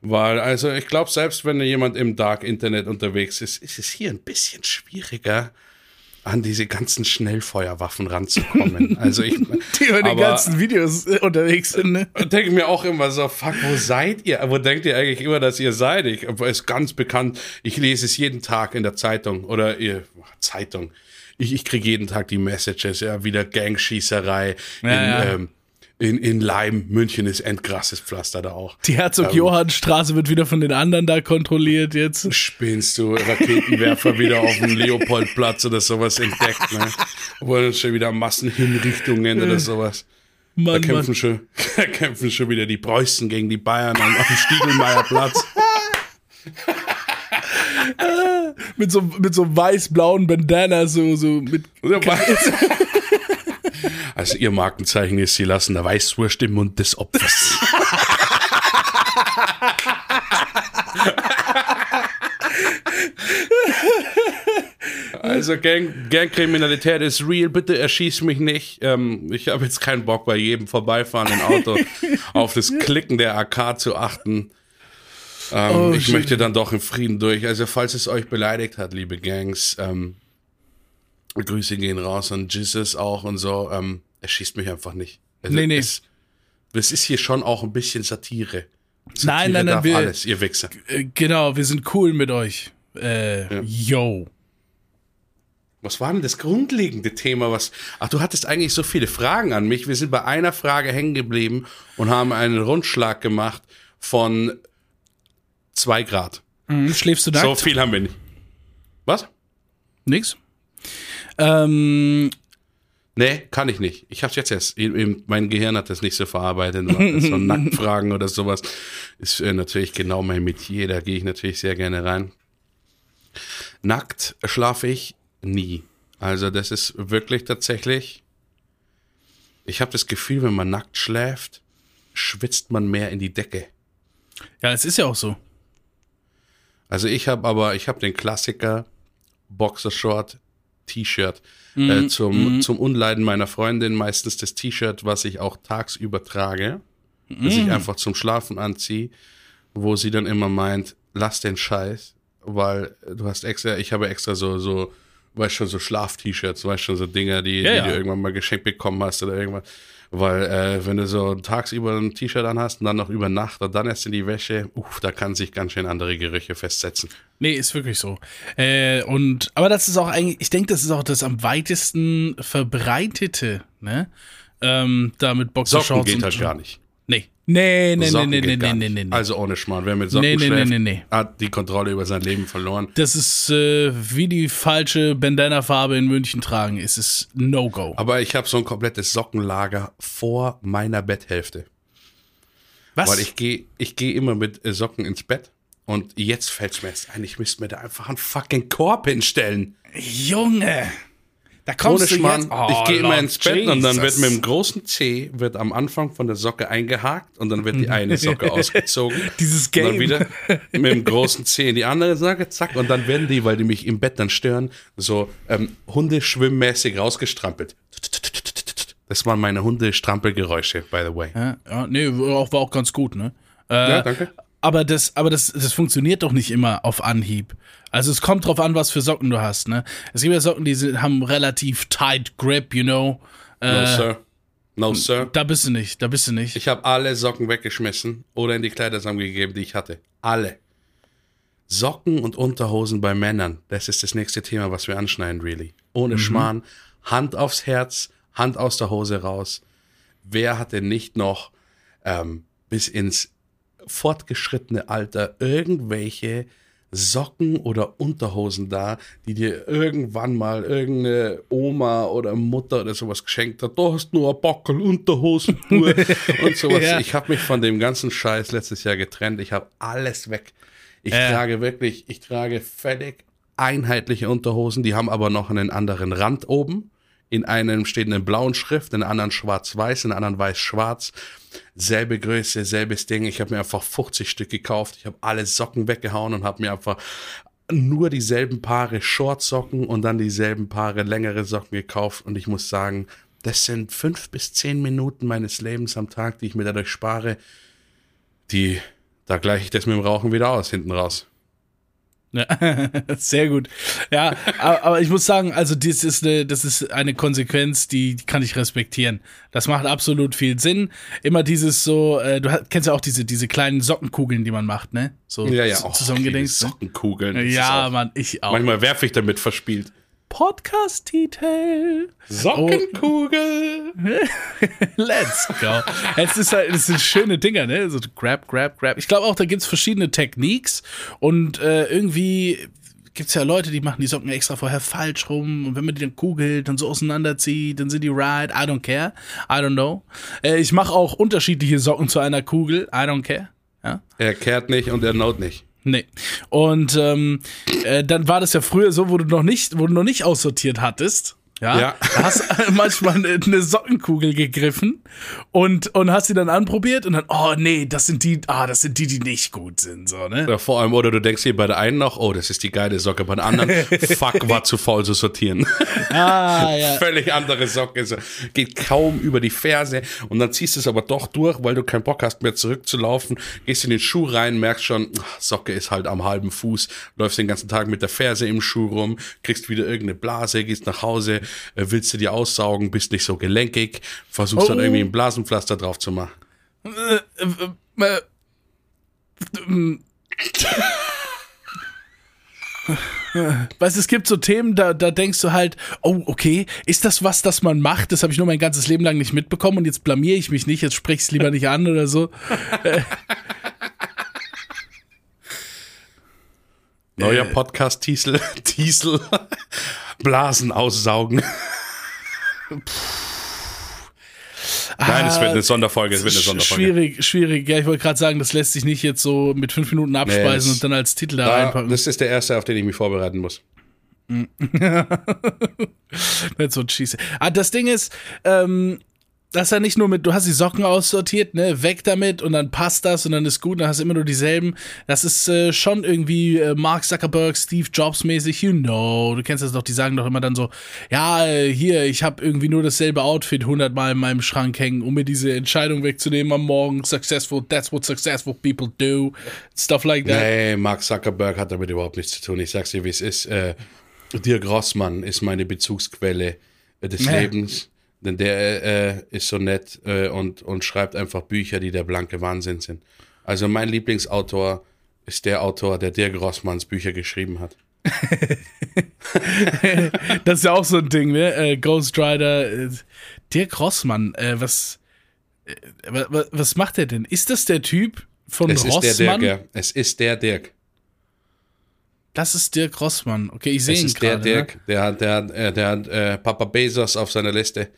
Weil, also ich glaube, selbst wenn jemand im Dark Internet unterwegs ist, ist es hier ein bisschen schwieriger, an diese ganzen Schnellfeuerwaffen ranzukommen. Also ich die über den aber- ganzen Videos äh, unterwegs sind, ne? denke mir auch immer so, fuck, wo seid ihr? Wo denkt ihr eigentlich immer, dass ihr seid? Ich, ist ganz bekannt. Ich lese es jeden Tag in der Zeitung oder ihr, Zeitung. Ich, ich kriege jeden Tag die Messages, ja, wieder Gangschießerei Ja, in, ja. Ähm, in, in Leim. München ist endkrasses Pflaster da auch. Die Herzog-Johann-Straße wird wieder von den anderen da kontrolliert jetzt. Spinnst du Raketenwerfer wieder auf dem Leopoldplatz oder sowas entdeckt, ne? Wo dann schon wieder Massenhinrichtungen oder sowas. Da Mann, kämpfen Mann. schon, da kämpfen schon wieder die Preußen gegen die Bayern am, am Stiegelmeierplatz. Mit so, mit so weiß-blauen Bandana, so, so mit. Also ihr Markenzeichen ist, sie lassen der Weißwurst im Mund des Opfers. Also Gang, Gangkriminalität ist real, bitte erschieß mich nicht. Ähm, ich habe jetzt keinen Bock bei jedem vorbeifahrenden Auto auf das Klicken der AK zu achten. Ähm, Oh, ich shit. möchte dann doch in Frieden durch. Also falls es euch beleidigt hat, liebe Gangs, ähm, Grüße gehen raus an Jesus auch und so. Ähm, er schießt mich einfach nicht. Also Nee, nee. Es, es ist hier schon auch ein bisschen Satire. Satire Nein, nein, nein, wir- alles, ihr Wichser. Äh, genau, wir sind cool mit euch. Äh, yo. Was war denn das grundlegende Thema? Was? Ach, du hattest eigentlich so viele Fragen an mich. Wir sind bei einer Frage hängen geblieben und haben einen Rundschlag gemacht von zwei Grad. Hm, schläfst du nackt? So viel haben wir nicht. Was? Nix? Ähm, Nee, kann ich nicht. Ich hab's jetzt erst. Mein Gehirn hat das nicht so verarbeitet. So Nacktfragen oder sowas ist äh, natürlich genau mein Metier. Da gehe ich natürlich sehr gerne rein. Nackt schlafe ich nie. Also das ist wirklich tatsächlich. Ich habe das Gefühl, wenn man nackt schläft, schwitzt man mehr in die Decke. ja, es ist ja auch so. Also ich habe aber, ich habe den Klassiker Boxershort, T-Shirt. Äh, zum, zum Unleiden meiner Freundin meistens das T-Shirt, was ich auch tagsüber trage, das Mhm. ich einfach zum Schlafen anziehe, wo sie dann immer meint, lass den Scheiß, weil du hast extra, ich habe extra so, so, weißt schon, so Schlaf-T-Shirts, weißt schon, so Dinger, die, Ja, die ja. du irgendwann mal geschenkt bekommen hast oder irgendwas. Weil, äh, wenn du so tagsüber ein T-Shirt anhast und dann noch über Nacht und dann erst in die Wäsche, uff, da kann sich ganz schön andere Gerüche festsetzen. Nee, ist wirklich so. Äh, und, aber das ist auch eigentlich, ich denke, das ist auch das am weitesten verbreitete, ne? Ähm, da mit Socken Boxershorts geht und halt gar nicht. Nee. Nee, nee, nee, Socken nee, nee, nee, nicht. nee, nee. Also ohne Schmarrn. Wer mit Socken Nee, nee, nee, schläft, nee, nee. hat die Kontrolle über sein Leben verloren. Das ist äh, wie die falsche Bandana-Farbe in München tragen. Es ist No-Go. Aber ich habe so ein komplettes Sockenlager vor meiner Betthälfte. Was? Weil ich gehe ich geh immer mit äh, Socken ins Bett. Und jetzt fällt es mir jetzt ein, ich müsste mir da einfach einen fucking Korb hinstellen. Junge! Da Ohne kommst du Schmarrn. Oh, ich gehe immer ins Bett und dann wird Jesus. mit dem großen C wird am Anfang von der Socke eingehakt und dann wird die eine Socke ausgezogen. Dieses Und dann Game. wieder mit dem großen C in die andere Socke, zack, und dann werden die, weil die mich im Bett dann stören, so ähm, hundeschwimmmäßig rausgestrampelt. Das waren meine Hundestrampelgeräusche, by the way. Ja, ja, nee, war auch ganz gut, ne? Äh, Ja, danke. Aber das, aber das, das funktioniert doch nicht immer auf Anhieb. Also es kommt drauf an, was für Socken du hast, ne? Es gibt ja Socken, die sind, haben relativ tight grip, you know. No, Äh, sir. No, Sir. Da bist du nicht, da bist du nicht. Ich habe alle Socken weggeschmissen oder in die Kleidersammlung gegeben, die ich hatte. Alle. Socken und Unterhosen bei Männern. Das ist das nächste Thema, was wir anschneiden, really. Ohne Schmarrn. Hand aufs Herz, Hand aus der Hose raus. Wer hatte nicht noch ähm, bis ins fortgeschrittene Alter irgendwelche Socken oder Unterhosen da, die dir irgendwann mal irgendeine Oma oder Mutter oder sowas geschenkt hat. Du hast nur ein Bockel Unterhosen und sowas. Ja. Ich habe mich von dem ganzen Scheiß letztes Jahr getrennt. Ich habe alles weg. Ich Ja. trage wirklich, ich trage völlig einheitliche Unterhosen, die haben aber noch einen anderen Rand oben. In einem steht eine blauen Schrift, in der anderen schwarz-weiß, in der anderen weiß-schwarz. Selbe Größe, selbes Ding. Ich habe mir einfach 50 Stück gekauft. Ich habe alle Socken weggehauen und habe mir einfach nur dieselben Paare Shortsocken und dann dieselben Paare längere Socken gekauft. Und ich muss sagen, das sind fünf bis zehn Minuten meines Lebens am Tag, die ich mir dadurch spare. Die, da gleiche ich das mit dem Rauchen wieder aus, hinten raus. Ja, sehr gut. Ja, aber, ich muss sagen, also das ist eine, das ist eine Konsequenz, die, kann ich respektieren. Das macht absolut viel Sinn. Immer dieses so, äh, du kennst ja auch diese, diese kleinen Sockenkugeln, die man macht, ne? So Ja, ja, oh, zusammengedenkt. die Sockenkugeln. Ja, auch- Mann, ich auch. Manchmal werfe ich damit verspielt. Podcast-Titel. Sockenkugel. Let's go. Es ist halt, es sind schöne Dinger, ne? So grab, grab, grab. Ich glaube auch, da gibt's verschiedene Techniques und äh, irgendwie gibt's ja Leute, die machen die Socken extra vorher falsch rum und wenn man die dann kugelt und so auseinanderzieht, dann sind die right. I don't care. I don't know. Äh, ich mache auch unterschiedliche Socken zu einer Kugel. I don't care. Ja. Er kehrt nicht und er not nicht. Nee. Und ähm, äh, dann war das ja früher so, wo du noch nicht, wo du noch nicht aussortiert hattest. Ja. Ja. Da hast manchmal eine, Sockenkugel gegriffen und, und hast sie dann anprobiert und dann, oh nee, das sind die, ah, das sind die, die nicht gut sind, so, ne? Ja, vor allem, oder du denkst dir bei der einen noch, oh, das ist die geile Socke, bei der anderen, fuck, war zu faul zu sortieren. Ah, ja. Völlig andere Socke, so, geht kaum über die Ferse und dann ziehst du es aber doch durch, weil du keinen Bock hast mehr zurückzulaufen, gehst in den Schuh rein, merkst schon, ach, Socke ist halt am halben Fuß, läufst den ganzen Tag mit der Ferse im Schuh rum, kriegst wieder irgendeine Blase, gehst nach Hause, willst du dir aussaugen, bist nicht so gelenkig, versuchst dann Oh. irgendwie ein Blasenpflaster drauf zu machen. Äh, äh. Weißt du, es gibt so Themen, da, da denkst du halt, oh, okay, ist das was, das man macht? Das habe ich nur mein ganzes Leben lang nicht mitbekommen und jetzt blamier ich mich nicht, jetzt sprich ich es lieber nicht an oder so. Neuer Podcast Tiesel, Tiesel, Blasen aussaugen. Nein, es wird eine Sonderfolge, es wird eine Sonderfolge. Schwierig, schwierig. Ja, ich wollte gerade sagen, das lässt sich nicht jetzt so mit fünf Minuten abspeisen das- und dann als Titel da Da, reinpacken. das ist der erste, auf den ich mich vorbereiten muss. That's so cheesy. Ah, das Ding ist, ähm, das ist ja nicht nur mit, du hast die Socken aussortiert, ne, weg damit und dann passt das und dann ist gut, dann hast du immer nur dieselben. Das ist äh, schon irgendwie äh, Mark Zuckerberg, Steve Jobs mäßig, you know. Du kennst das doch, die sagen doch immer dann so, ja, äh, hier, ich habe irgendwie nur dasselbe Outfit hundertmal in meinem Schrank hängen, um mir diese Entscheidung wegzunehmen am Morgen. Successful, that's what successful people do. Stuff like that. Nee, Mark Zuckerberg hat damit überhaupt nichts zu tun. Ich sag's dir, wie es ist. Äh, Dirk Rossmann ist meine Bezugsquelle äh, des Ja. Lebens. Denn der äh, ist so nett äh, und, und schreibt einfach Bücher, die der blanke Wahnsinn sind. Also mein Lieblingsautor ist der Autor, der Dirk Rossmanns Bücher geschrieben hat. Das ist ja auch so ein Ding, ne? Äh, Ghost Rider, äh, Dirk Rossmann, äh, was, wa- wa- was macht er denn? Ist das der Typ von Es ist der Rossmann? Dirk, ja. Es ist der Dirk. Das ist Dirk Rossmann. Okay, ich sehe ihn ist der gerade. ne? Dirk, der hat, der hat, der hat äh, Papa Bezos auf seiner Liste.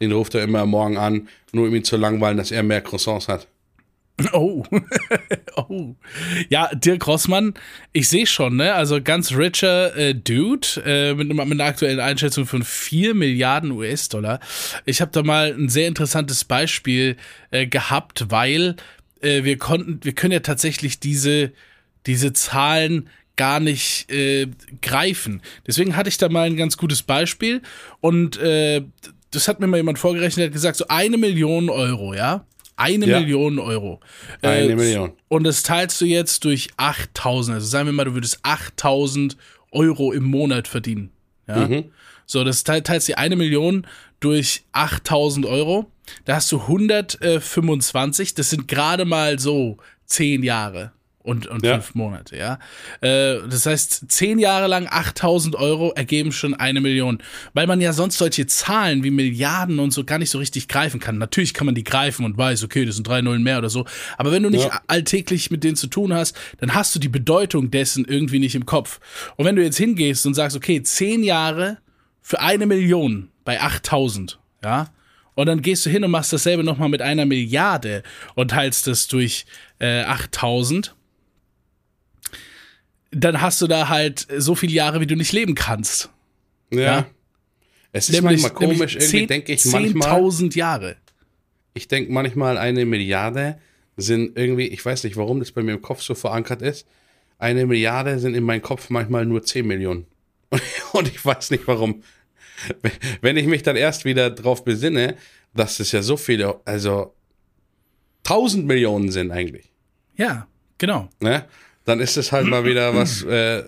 Den ruft er immer Morgen an, nur um ihn zu langweilen, dass er mehr Croissants hat. Oh. oh. Ja, Dirk Rossmann, ich sehe schon, ne? Also ganz richer äh, Dude äh, mit, einer- mit einer aktuellen Einschätzung von 4 Milliarden US-Dollar. Ich habe da mal ein sehr interessantes Beispiel äh, gehabt, weil äh, wir konnten, wir können ja tatsächlich diese, diese Zahlen gar nicht äh, greifen. Deswegen hatte ich da mal ein ganz gutes Beispiel und äh, das hat mir mal jemand vorgerechnet, der hat gesagt, so eine Million Euro, ja? Eine Ja. Million Euro. Eine Äh, Million. Und das teilst du jetzt durch 8000. Also sagen wir mal, du würdest 8000 Euro im Monat verdienen. Ja. Mhm. So, das teil- teilst die eine Million durch 8000 Euro. da hast du 125, das sind gerade mal so zehn Jahre und, und Ja. fünf Monate, ja. Äh, das heißt, zehn Jahre lang 8000 Euro ergeben schon eine Million. Weil man ja sonst solche Zahlen wie Milliarden und so gar nicht so richtig greifen kann. Natürlich kann man die greifen und weiß, okay, das sind drei Nullen mehr oder so. Aber wenn du nicht Ja. alltäglich mit denen zu tun hast, dann hast du die Bedeutung dessen irgendwie nicht im Kopf. Und wenn du jetzt hingehst und sagst, okay, zehn Jahre für eine Million bei 8000, ja, und dann gehst du hin und machst dasselbe nochmal mit einer Milliarde und teilst das durch äh, 8000, dann hast du da halt so viele Jahre, wie du nicht leben kannst. Ja. Ja. Es ist manchmal komisch, irgendwie denke ich manchmal, 10.000 Jahre. ich denke manchmal, eine Milliarde sind irgendwie, ich weiß nicht, warum das bei mir im Kopf so verankert ist, eine Milliarde sind in meinem Kopf manchmal nur 10 Millionen. Und ich weiß nicht warum. Wenn ich mich dann erst wieder drauf besinne, dass es ja so viele, also 1000 Millionen sind eigentlich, Ja, genau. ne? Dann ist es halt mal wieder was, äh,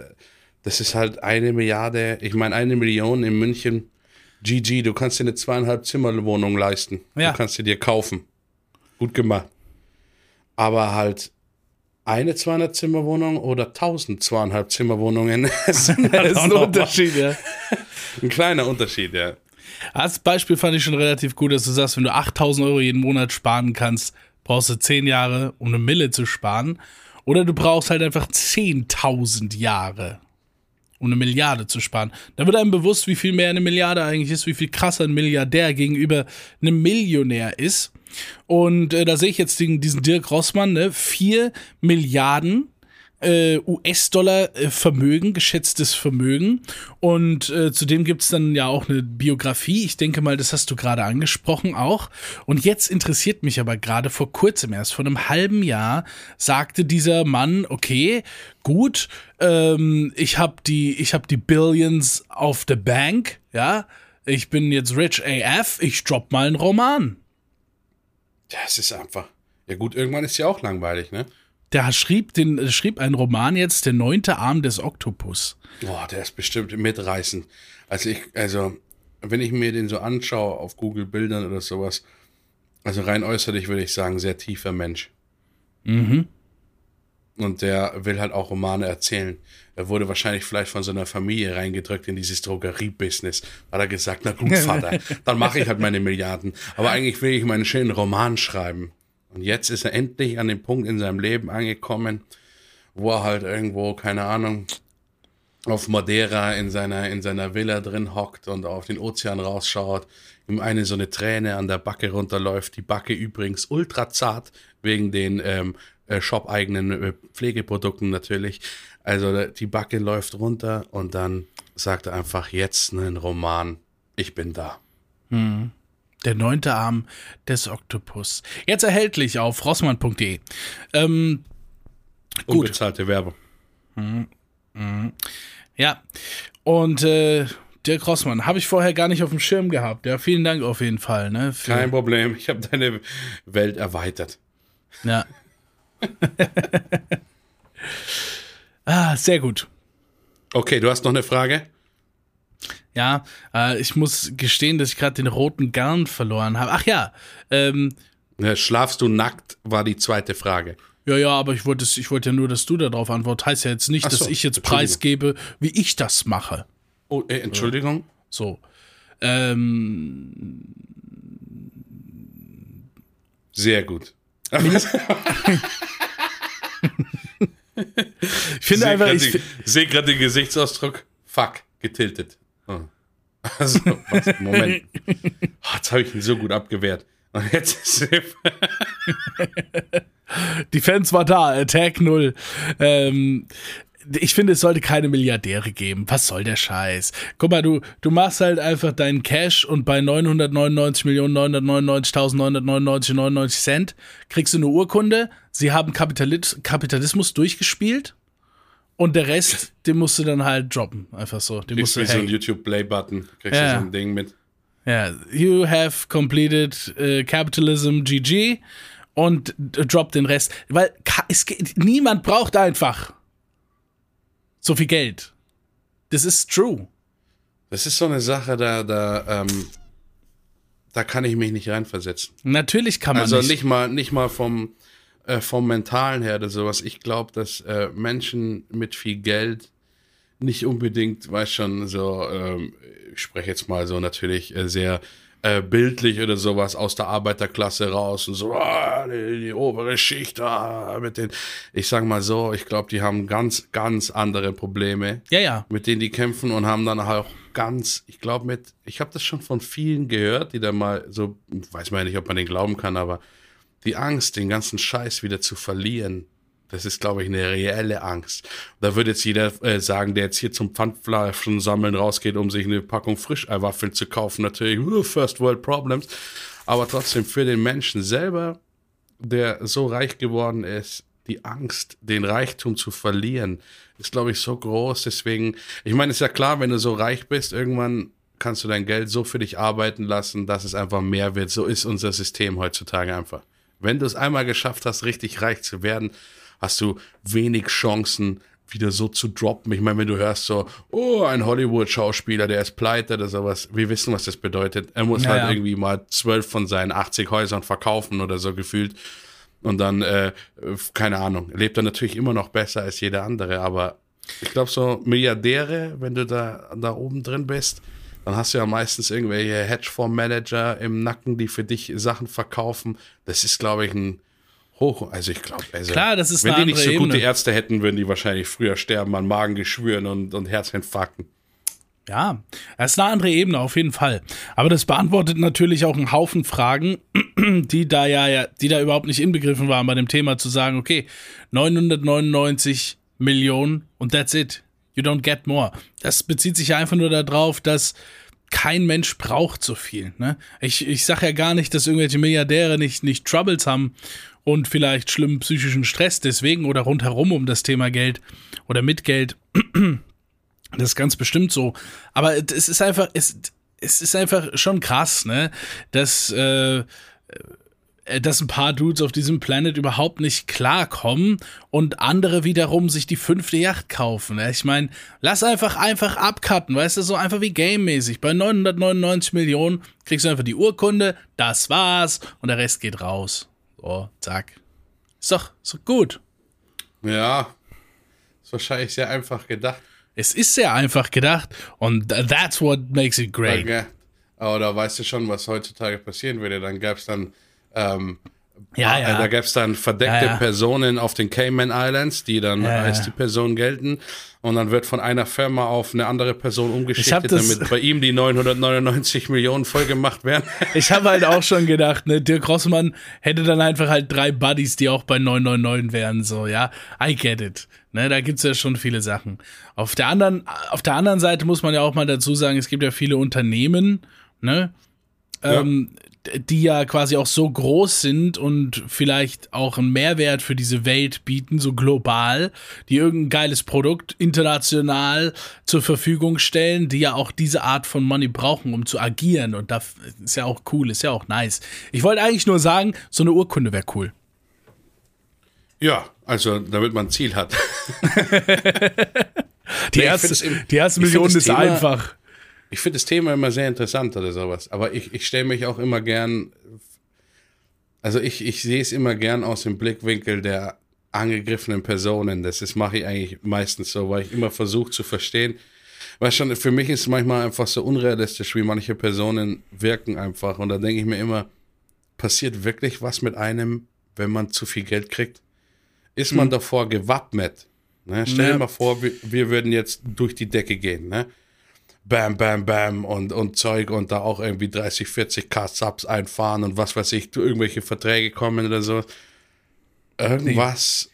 das ist halt eine Milliarde, ich meine eine Million in München, GG, du kannst dir eine zweieinhalb Zimmerwohnung leisten. Ja. Du kannst sie dir kaufen. Gut gemacht. Aber halt eine 200 Zimmerwohnung oder 1000 zweieinhalb Zimmerwohnungen, das ist ein Unterschied, ja. ein kleiner Unterschied, ja. Als Beispiel fand ich schon relativ gut, dass du sagst, wenn du 8000 Euro jeden Monat sparen kannst, brauchst du 10 Jahre, um eine Mille zu sparen. Oder du brauchst halt einfach 10.000 Jahre, um eine Milliarde zu sparen. Da wird einem bewusst, wie viel mehr eine Milliarde eigentlich ist, wie viel krasser ein Milliardär gegenüber einem Millionär ist. Und äh, da sehe ich jetzt den, diesen Dirk Rossmann, ne? 4 Milliarden äh, US-Dollar äh, Vermögen, geschätztes Vermögen. Und äh, zudem gibt's dann ja auch eine Biografie. Ich denke mal, das hast du gerade angesprochen auch. Und jetzt interessiert mich aber gerade vor kurzem erst, vor einem halben Jahr, sagte dieser Mann, okay, gut, ähm, ich habe die, habe die Billions auf der Bank, ja. Ich bin jetzt rich AF, ich drop mal einen Roman. Ja, es ist einfach. Ja gut, irgendwann ist ja auch langweilig, ne? Der schrieb, den, schrieb einen Roman jetzt, Der neunte Arm des Oktopus. Boah, der ist bestimmt mitreißend. Also ich, also, wenn ich mir den so anschaue auf Google Bildern oder sowas, also rein äußerlich würde ich sagen, sehr tiefer Mensch. Mhm. Und der will halt auch Romane erzählen. Er wurde wahrscheinlich vielleicht von seiner Familie reingedrückt in dieses Drogeriebusiness. Hat er gesagt, na gut, Vater, dann mache ich halt meine Milliarden. Aber eigentlich will ich meinen schönen Roman schreiben. Und jetzt ist er endlich an dem Punkt in seinem Leben angekommen, wo er halt irgendwo, keine Ahnung, auf Madeira in seiner, in seiner Villa drin hockt und auf den Ozean rausschaut, ihm eine so eine Träne an der Backe runterläuft, die Backe übrigens ultra zart, wegen den ähm, äh, shop-eigenen äh, Pflegeprodukten natürlich. Also äh, die Backe läuft runter und dann sagt er einfach jetzt einen Roman, ich bin da. Der neunte Arm des Oktopus. Jetzt erhältlich auf rossmann.de. Ähm, Gut. Unbezahlte Werbung. ja, und äh, Dirk Rossmann habe ich vorher gar nicht auf dem Schirm gehabt. Ja, vielen Dank auf jeden Fall. Ne, Kein Problem, ich habe deine Welt erweitert. Ja. ah, sehr gut. Okay, du hast noch eine Frage? Ja, äh, ich muss gestehen, dass ich gerade den roten Garn verloren habe. Ach ja, ähm, Ja, Schlafst du nackt, war die zweite Frage. ja, ja, aber ich wollte, ich wollte ja nur, dass du darauf antwortest. Heißt ja jetzt nicht, Ach dass so, ich jetzt preisgebe, wie ich das mache. Oh, äh, Entschuldigung? So. Ähm, Sehr gut. ich finde einfach, ich, sehe gerade den Gesichtsausdruck. Fuck, getiltet. Oh. Also, was, Moment. Oh, jetzt habe ich ihn so gut abgewehrt. Und jetzt ist Die Fans war da, Attack 0. Ähm, ich finde, es sollte keine Milliardäre geben. Was soll der Scheiß? Guck mal, du, du machst halt einfach deinen Cash und bei 999.999.999,99 Cent kriegst du eine Urkunde. Sie haben Kapitalis Kapitalismus durchgespielt und der Rest, den musst du dann halt droppen. Einfach so. Den musst du so ein hängen. YouTube-Play-Button. Kriegst Ja. du so ein Ding mit. Ja, you have completed äh, capitalism GG und d- drop den Rest. Weil es, niemand braucht einfach so viel Geld. Das ist true. Das ist so eine Sache, da, da, ähm, da kann ich mich nicht reinversetzen. Natürlich kann man Also nicht. nicht mal, nicht mal vom, äh, vom Mentalen her oder sowas. Ich glaube, dass äh, Menschen mit viel Geld nicht unbedingt, weiß schon, so, ähm, ich spreche jetzt mal so natürlich äh, sehr äh, bildlich oder sowas aus der Arbeiterklasse raus und so, ah, die, die obere Schicht, ah, mit den, ich sag mal so, ich glaube, die haben ganz, ganz andere Probleme Ja, ja. mit denen die kämpfen und haben dann auch ganz, ich glaube mit, ich habe das schon von vielen gehört, die da mal so, weiß man ja nicht, ob man den glauben kann, aber die Angst, den ganzen Scheiß wieder zu verlieren, das ist, glaube ich, eine reelle Angst. Da würde jetzt jeder äh, sagen, der jetzt hier zum Pfandflaschen sammeln rausgeht, um sich eine Packung Frischeiwaffeln zu kaufen, natürlich, uh, First World Problems. Aber trotzdem für den Menschen selber, der so reich geworden ist, die Angst, den Reichtum zu verlieren, ist, glaube ich, so groß. Deswegen, ich meine, ist ja klar, wenn du so reich bist, irgendwann kannst du dein Geld so für dich arbeiten lassen, dass es einfach mehr wird. So ist unser System heutzutage einfach. Wenn du es einmal geschafft hast, richtig reich zu werden, hast du wenig Chancen, wieder so zu droppen. Ich meine, wenn du hörst so, oh, ein Hollywood-Schauspieler, der ist pleite oder sowas, wir wissen, was das bedeutet. Er muss Ja, halt irgendwie mal zwölf von seinen 80 Häusern verkaufen oder so gefühlt. Und dann, äh, keine Ahnung, lebt er natürlich immer noch besser als jeder andere. Aber ich glaube, so Milliardäre, wenn du da, da oben drin bist, dann hast du ja meistens irgendwelche Hedgefonds-Manager im Nacken, die für dich Sachen verkaufen. Das ist, glaube ich, ein Hoch. Also ich glaube, also, Klar, das ist wenn die nicht so gute Ebene. Ärzte hätten, würden die wahrscheinlich früher sterben an Magengeschwüren und, und Herzinfarkten. Ja, das ist eine andere Ebene auf jeden Fall. Aber das beantwortet natürlich auch einen Haufen Fragen, die da ja, ja, die da überhaupt nicht inbegriffen waren bei dem Thema zu sagen, okay, 999 Millionen und that's it. You don't get more. Das bezieht sich ja einfach nur darauf, dass kein Mensch braucht so viel. Ne? Ich, ich sage ja gar nicht, dass irgendwelche Milliardäre nicht, nicht Troubles haben und vielleicht schlimmen psychischen Stress deswegen oder rundherum um das Thema Geld oder mit Geld. Das ist ganz bestimmt so. Aber es ist einfach, es, es ist einfach schon krass, ne? Dass, äh, dass ein paar Dudes auf diesem Planet überhaupt nicht klarkommen und andere wiederum sich die fünfte Yacht kaufen. Ich meine, lass einfach einfach abcutten, weißt du, so einfach wie game-mäßig. Bei 999 Millionen kriegst du einfach die Urkunde, das war's und der Rest geht raus. So, zack. Ist doch, doch gut. Ja, ist wahrscheinlich sehr einfach gedacht. Es ist sehr einfach gedacht und that's what makes it great. Danke. Aber da weißt du schon, was heutzutage passieren würde. Dann gäbe es dann, ähm, Ja, äh, ja. da gäbe es dann verdeckte Ja, ja. Personen auf den Cayman Islands, die dann Ja, als die Person gelten. Und dann wird von einer Firma auf eine andere Person umgeschichtet, damit bei ihm die 999 Millionen voll gemacht werden. Ich habe halt auch schon gedacht, ne, Dirk Rossmann hätte dann einfach halt drei Buddies, die auch bei 999 wären, so, ja. I get it. Ne, da gibt's ja schon viele Sachen. Auf der anderen, auf der anderen Seite muss man ja auch mal dazu sagen, es gibt ja viele Unternehmen, ne, ähm, die ja quasi auch so groß sind und vielleicht auch einen Mehrwert für diese Welt bieten, so global, die irgendein geiles Produkt international zur Verfügung stellen, die ja auch diese Art von Money brauchen, um zu agieren. Und das ist ja auch cool, ist ja auch nice. Ich wollte eigentlich nur sagen, so eine Urkunde wäre cool. Ja, also damit man ein Ziel hat. Die Nee, erste, die erste Million ist Thema- einfach. Ich finde das Thema immer sehr interessant oder sowas. Aber ich, ich stelle mich auch immer gern, also ich, ich sehe es immer gern aus dem Blickwinkel der angegriffenen Personen. Das ist, mache ich eigentlich meistens so, weil ich immer versuche zu verstehen. Weil schon, für mich ist es manchmal einfach so unrealistisch, wie manche Personen wirken einfach. Und da denke ich mir immer, passiert wirklich was mit einem, wenn man zu viel Geld kriegt? Ist man davor gewappnet? Ne? Stell Ja. dir mal vor, wir, wir würden jetzt durch die Decke gehen, ne? Bam, bam, bam und, und Zeug und da auch irgendwie 30, 40 K Subs einfahren und was weiß ich, irgendwelche Verträge kommen oder so. Irgendwas,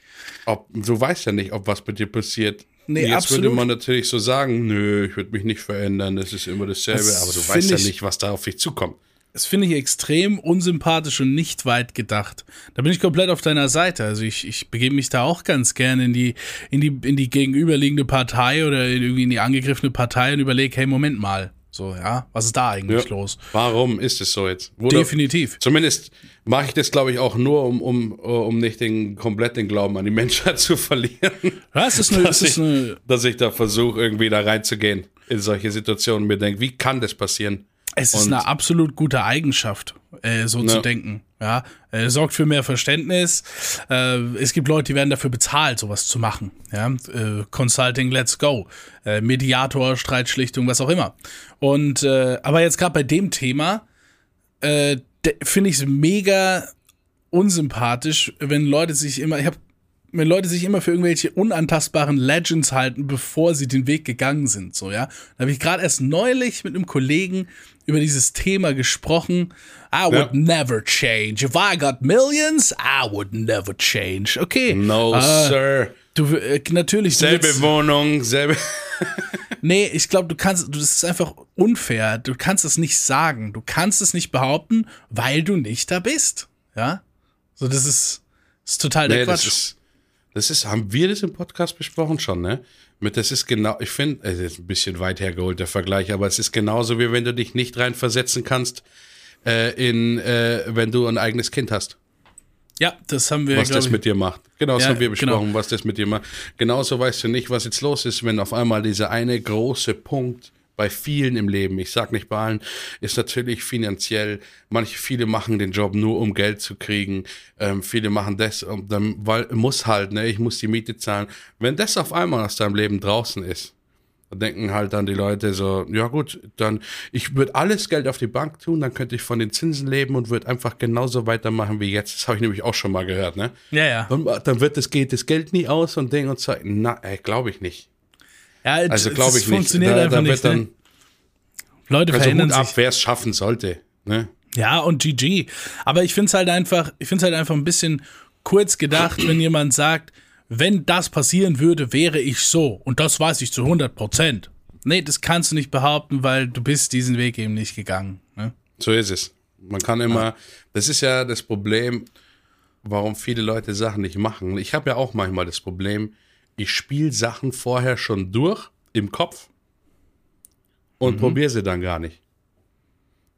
ob, du weißt ja nicht, ob was mit dir passiert. Nee, Jetzt absolut. würde man natürlich so sagen, nö, ich würde mich nicht verändern, das ist immer dasselbe, Das aber du weißt ja ich- nicht, was da auf dich zukommt. Das finde ich extrem unsympathisch und nicht weit gedacht. Da bin ich komplett auf deiner Seite. Also ich, ich begebe mich da auch ganz gerne in die, in die, in die gegenüberliegende Partei oder irgendwie in die angegriffene Partei und überlege, hey, Moment mal. So, ja, was ist da eigentlich Ja. los? Warum ist es so jetzt? Oder Definitiv. Zumindest mache ich das, glaube ich, auch nur, um, um, um nicht den komplett den Glauben an die Menschheit zu verlieren. Ja, es ist eine, dass, ist ich, eine, dass ich da versuche, irgendwie da reinzugehen in solche Situationen und mir denke, wie kann das passieren? Es ist Und- eine absolut gute Eigenschaft, äh, so Ja. zu denken. Ja, äh, sorgt für mehr Verständnis. Äh, es gibt Leute, die werden dafür bezahlt, sowas zu machen. Ja, äh, Consulting, let's go. Äh, Mediator, Streitschlichtung, was auch immer. Und äh, aber jetzt gerade bei dem Thema äh, de- finde ich es mega unsympathisch, wenn Leute sich immer, ich habe wenn Leute sich immer für irgendwelche unantastbaren Legends halten, bevor sie den Weg gegangen sind, so ja. Da habe ich gerade erst neulich mit einem Kollegen über dieses Thema gesprochen. I would Ja. never change. If I got millions, I would never change. Okay. No, äh, Sir. Du äh, natürlich. Selbe willst- Wohnung, selbe. Nee, ich glaube, du kannst, das ist einfach unfair. Du kannst es nicht sagen. Du kannst es nicht behaupten, weil du nicht da bist. Ja? So, das ist, ist total der Nee, Quatsch. das ist, das ist, haben wir das im Podcast besprochen schon, ne? Mit, das ist genau, ich finde, es ist ein bisschen weit hergeholt, der Vergleich, aber es ist genauso, wie wenn du dich nicht reinversetzen kannst, äh, in, äh, wenn du ein eigenes Kind hast, ja, das haben wir, was das ich, mit dir macht. Genau, das Ja, haben wir besprochen, genau. was das mit dir macht. Genauso weißt du nicht, was jetzt los ist, wenn auf einmal dieser eine große Punkt bei vielen im Leben, ich sag nicht bei allen, ist natürlich finanziell. Manche, viele machen den Job nur, um Geld zu kriegen. Ähm, viele machen das, um, dann, weil muss halt, ne, ich muss die Miete zahlen. Wenn das auf einmal aus deinem Leben draußen ist, dann denken halt dann die Leute so, ja gut, dann ich würde alles Geld auf die Bank tun, dann könnte ich von den Zinsen leben und würde einfach genauso weitermachen wie jetzt. Das habe ich nämlich auch schon mal gehört, ne? Ja, ja. Dann, dann wird das, geht das Geld nie aus und Ding und so. Na, glaube ich nicht. Ja Also glaube ich nicht. funktioniert Da, einfach da nicht. wird dann, ne? Leute also verändern Hut ab, sich. wer es schaffen sollte. Ne? Ja, und GG. Aber ich finde es halt einfach, ich finde es halt einfach ein bisschen kurz gedacht, wenn jemand sagt, wenn das passieren würde, wäre ich so. Und das weiß ich zu 100 Prozent. Nee, das kannst du nicht behaupten, weil du bist diesen Weg eben nicht gegangen. Ne? So ist es. Man kann immer, das ist ja das Problem, warum viele Leute Sachen nicht machen. Ich habe ja auch manchmal das Problem, ich spiele Sachen vorher schon durch im Kopf und Mhm. probiere sie dann gar nicht.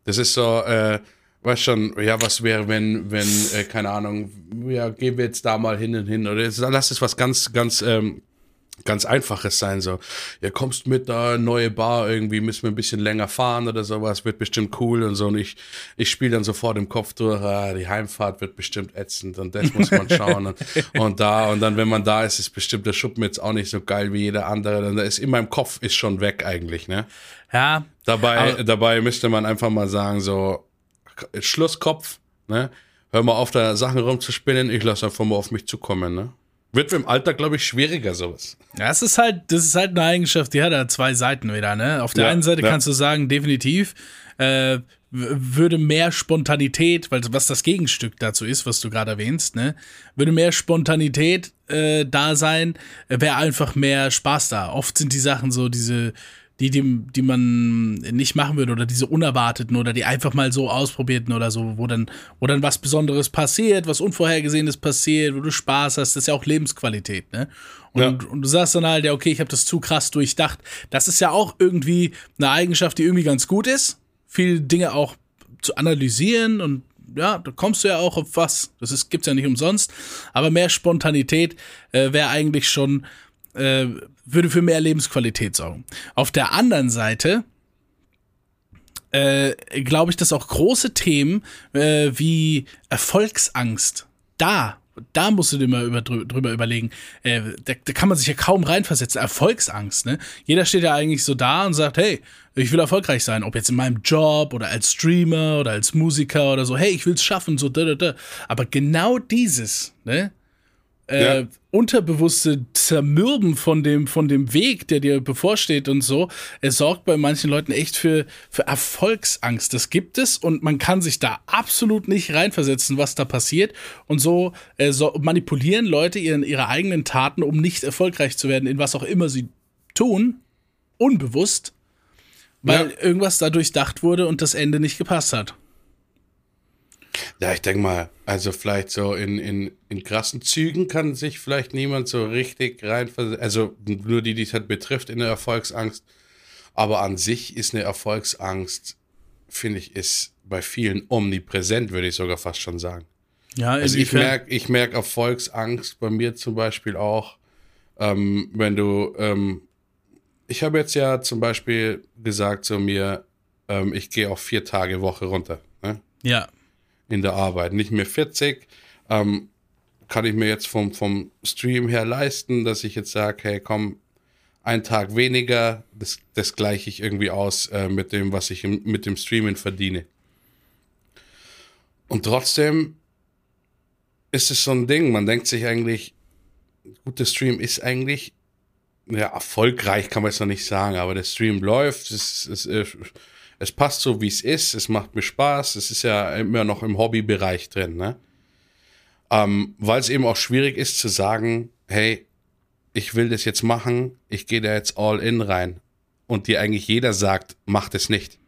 Das ist so, äh, weißt schon, ja, was wäre, wenn, wenn, äh, keine Ahnung, ja, gehen wir jetzt da mal hin und hin oder jetzt, lass es was ganz, ganz, ähm, ganz Einfaches sein, so, ja, kommst mit da, neue Bar, irgendwie müssen wir ein bisschen länger fahren oder sowas, wird bestimmt cool und so und ich, ich spiele dann sofort im Kopf durch, ah, die Heimfahrt wird bestimmt ätzend und das muss man schauen und, und da und dann, wenn man da ist, ist bestimmt der Schuppen jetzt auch nicht so geil wie jeder andere, dann ist in meinem Kopf ist schon weg eigentlich, ne? Ja, Dabei, Aber- dabei müsste man einfach mal sagen, so, Schlusskopf, ne? Hör mal auf, da Sachen rumzuspinnen, ich lasse einfach mal auf mich zukommen, ne? Wird im Alter, glaube ich, schwieriger, sowas. Ja, es ist halt, das ist halt eine Eigenschaft, die hat ja zwei Seiten wieder, ne? Auf der Ja, einen Seite ja. kannst du sagen, definitiv, äh, würde mehr Spontanität, weil was das Gegenstück dazu ist, was du gerade erwähnst, ne? Würde mehr Spontanität äh, da sein, äh, wäre einfach mehr Spaß da. Oft sind die Sachen so diese, die, die, die man nicht machen würde oder diese unerwarteten oder die einfach mal so ausprobierten oder so, wo dann, wo dann was Besonderes passiert, was Unvorhergesehenes passiert, wo du Spaß hast, das ist ja auch Lebensqualität, ne? Und, Ja. und du sagst dann halt, ja, okay, ich habe das zu krass durchdacht. Das ist ja auch irgendwie eine Eigenschaft, die irgendwie ganz gut ist, viele Dinge auch zu analysieren und ja, da kommst du ja auch auf was. Das ist, gibt's ja nicht umsonst. Aber mehr Spontanität äh, wäre eigentlich schon, äh, würde für mehr Lebensqualität sorgen. Auf der anderen Seite äh, glaube ich, dass auch große Themen äh, wie Erfolgsangst, da, da musst du dir mal über, drü- drüber überlegen, äh, da, da kann man sich ja kaum reinversetzen. Erfolgsangst, ne? Jeder steht ja eigentlich so da und sagt, hey, ich will erfolgreich sein, ob jetzt in meinem Job oder als Streamer oder als Musiker oder so, hey, ich will's schaffen, so da, da, da. Aber genau dieses, ne? Äh, Ja. unterbewusste Zermürben von dem, von dem Weg, der dir bevorsteht und so, es sorgt bei manchen Leuten echt für, für Erfolgsangst. Das gibt es und man kann sich da absolut nicht reinversetzen, was da passiert. Und so, äh, so manipulieren Leute ihren, ihre eigenen Taten, um nicht erfolgreich zu werden, in was auch immer sie tun, unbewusst, weil Ja. irgendwas da durchdacht wurde und das Ende nicht gepasst hat. Ja, ich denke mal, also vielleicht so in, in, in krassen Zügen kann sich vielleicht niemand so richtig reinversetzen. Also nur die, die es halt betrifft in der Erfolgsangst. Aber an sich ist eine Erfolgsangst, finde ich, ist bei vielen omnipräsent, würde ich sogar fast schon sagen. Ja, Also ich merke ich merk Erfolgsangst bei mir zum Beispiel auch, ähm, wenn du, ähm, ich habe jetzt ja zum Beispiel gesagt zu mir, ähm, ich gehe auf vier Tage Woche runter. Ne? Ja. In der Arbeit. Nicht mehr 40. Ähm, kann ich mir jetzt vom, vom Stream her leisten, dass ich jetzt sage, hey, komm, ein Tag weniger, das, das gleiche ich irgendwie aus äh, mit dem, was ich im, mit dem Streamen verdiene. Und trotzdem ist es so ein Ding, man denkt sich eigentlich, gut, der Stream ist eigentlich ja, erfolgreich, kann man jetzt noch nicht sagen, aber der Stream läuft, es, es, es passt so, wie es ist, es macht mir Spaß, es ist ja immer noch im Hobbybereich drin, ne? Ähm, Weil es eben auch schwierig ist zu sagen, hey, ich will das jetzt machen, ich gehe da jetzt all in rein. Und dir eigentlich jeder sagt, mach das nicht.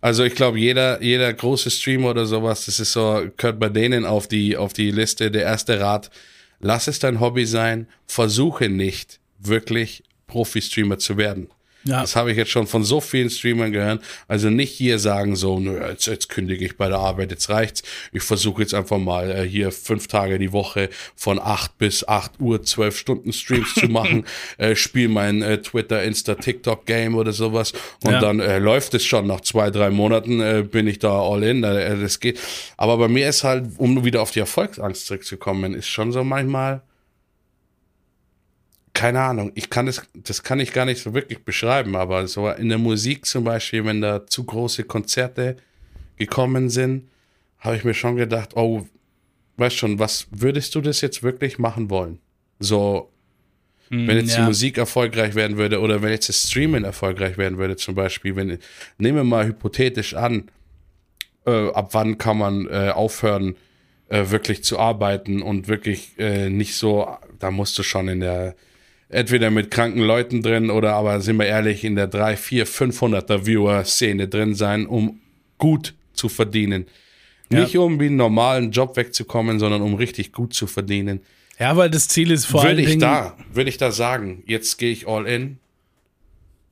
Also ich glaube, jeder, jeder große Streamer oder sowas, das ist so, gehört bei denen auf die, auf die Liste, der erste Rat, lass es dein Hobby sein, versuche nicht wirklich Profi-Streamer zu werden. Ja. Das habe ich jetzt schon von so vielen Streamern gehört. Also nicht hier sagen so, nö, jetzt, jetzt kündige ich bei der Arbeit, jetzt reicht's. Ich versuche jetzt einfach mal äh, hier fünf Tage die Woche von acht bis acht Uhr zwölf Stunden Streams zu machen, äh, spiele mein äh, Twitter, Insta, TikTok Game oder sowas und ja. dann äh, läuft es schon. Nach zwei, drei Monaten äh, bin ich da all in. Äh, das geht. Aber bei mir ist halt, um wieder auf die Erfolgsangst zurückzukommen, ist schon so manchmal keine Ahnung, ich kann das, das kann ich gar nicht so wirklich beschreiben, aber so in der Musik zum Beispiel, wenn da zu große Konzerte gekommen sind, habe ich mir schon gedacht, oh, weißt schon, was würdest du das jetzt wirklich machen wollen? So, mm, wenn jetzt ja. die Musik erfolgreich werden würde oder wenn jetzt das Streaming erfolgreich werden würde, zum Beispiel, wenn, nehmen wir mal hypothetisch an, äh, ab wann kann man äh, aufhören, äh, wirklich zu arbeiten und wirklich äh, nicht so, da musst du schon in der entweder mit kranken Leuten drin oder aber sind wir ehrlich in der 3, 4, 500er Viewer-Szene drin sein, um gut zu verdienen. Ja. Nicht um wie einen normalen Job wegzukommen, sondern um richtig gut zu verdienen. Ja, weil das Ziel ist vor würde allen Dingen. Da, würde ich da sagen, jetzt gehe ich all in.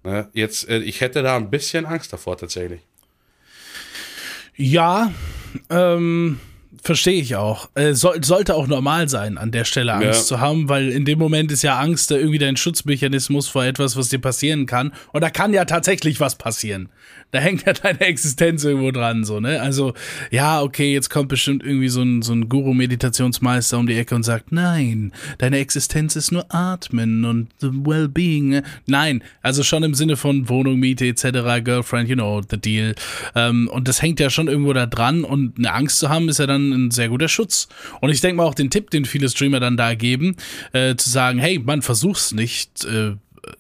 Ne, jetzt, äh, ich hätte da ein bisschen Angst davor tatsächlich. Ja, ähm, Verstehe ich auch. Äh, soll, sollte auch normal sein, an der Stelle Angst ja. zu haben, weil in dem Moment ist ja Angst irgendwie dein Schutzmechanismus vor etwas, was dir passieren kann. Und da kann ja tatsächlich was passieren da hängt ja deine Existenz irgendwo dran, so, ne? Also, ja, okay, jetzt kommt bestimmt irgendwie so ein, so ein Guru-Meditationsmeister um die Ecke und sagt, nein, deine Existenz ist nur Atmen und Well-Being. Ne? Nein, also schon im Sinne von Wohnung, Miete etc., Girlfriend, you know, the deal. Ähm, und das hängt ja schon irgendwo da dran und eine Angst zu haben, ist ja dann ein sehr guter Schutz. Und ich denke mal auch den Tipp, den viele Streamer dann da geben, äh, zu sagen, hey, man, versuch's nicht, äh,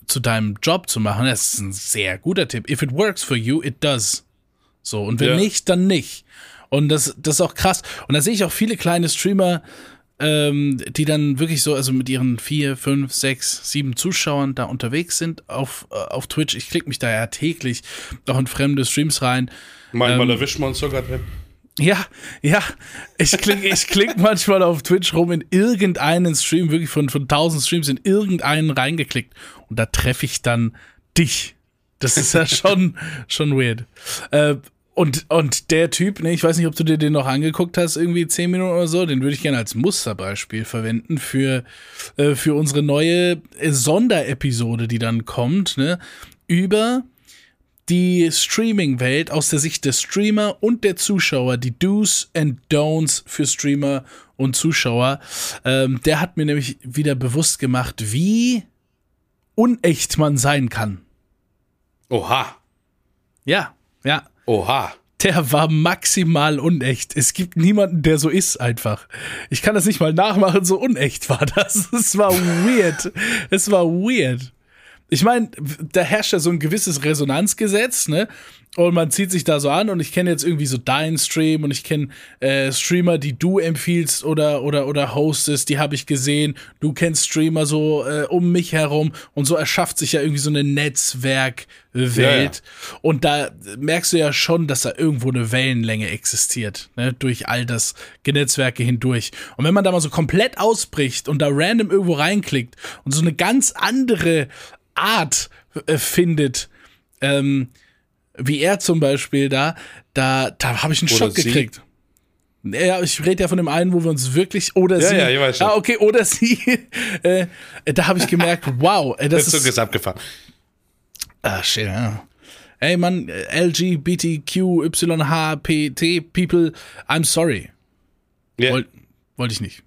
zu deinem Job zu machen, das ist ein sehr guter Tipp. If it works for you, it does. So, und wenn ja. nicht, dann nicht. Und das, das ist auch krass. Und da sehe ich auch viele kleine Streamer, ähm, die dann wirklich so, also mit ihren vier, fünf, sechs, sieben Zuschauern da unterwegs sind auf, äh, auf Twitch. Ich klicke mich da ja täglich auch in fremde Streams rein. Manchmal ähm, erwischt man sogar drin. Ja, ja. Ich klicke ich klick manchmal auf Twitch rum in irgendeinen Stream, wirklich von, von 1000 Streams in irgendeinen reingeklickt. Und da treffe ich dann dich. Das ist ja schon, schon weird. Äh, und, und der Typ, ne, ich weiß nicht, ob du dir den noch angeguckt hast, irgendwie 10 Minuten oder so, den würde ich gerne als Musterbeispiel verwenden für, äh, für unsere neue Sonderepisode, die dann kommt, ne, über die Streaming-Welt aus der Sicht der Streamer und der Zuschauer, die Do's and Don'ts für Streamer und Zuschauer. Ähm, der hat mir nämlich wieder bewusst gemacht, wie unecht man sein kann. Oha. Ja, ja. Oha. Der war maximal unecht. Es gibt niemanden, der so ist einfach. Ich kann das nicht mal nachmachen, so unecht war das. Es war weird. Es war weird ich meine, da herrscht ja so ein gewisses Resonanzgesetz, ne? Und man zieht sich da so an und ich kenne jetzt irgendwie so deinen Stream und ich kenne äh, Streamer, die du empfiehlst oder oder oder hostest, die habe ich gesehen. Du kennst Streamer so äh, um mich herum und so erschafft sich ja irgendwie so eine Netzwerkwelt. Ja, ja. Und da merkst du ja schon, dass da irgendwo eine Wellenlänge existiert, ne? durch all das Genetzwerke hindurch. Und wenn man da mal so komplett ausbricht und da random irgendwo reinklickt und so eine ganz andere Art äh, findet, ähm, wie er zum Beispiel da, da, da habe ich einen oder Schock sie. gekriegt. Ja, ich rede ja von dem einen, wo wir uns wirklich oder ja, sie. Ja, ich weiß schon. Ah, okay, oder sie. äh, da habe ich gemerkt, wow, äh, das, das ist. ist abgefahren. Ah, shit, ja. Ey Mann, LGBTQYHPT People, I'm sorry. Ja. Wollte wollt ich nicht.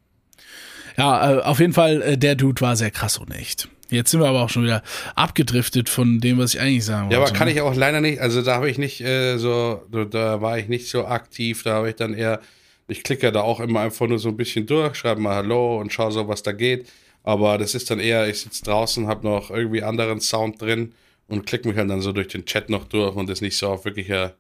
Ja, äh, auf jeden Fall, äh, der Dude war sehr krass und echt. Jetzt sind wir aber auch schon wieder abgedriftet von dem, was ich eigentlich sagen wollte. Ja, aber kann ne? ich auch leider nicht, also da habe ich nicht äh, so, da- da war ich nicht so aktiv, da habe ich dann eher, ich klicke da auch immer einfach nur so ein bisschen durch, schreibe mal Hallo und schaue so, was da geht. Aber das ist dann eher, ich sitze draußen, habe noch irgendwie anderen Sound drin und klicke mich halt dann so durch den Chat noch durch und ist nicht so auf wirklicher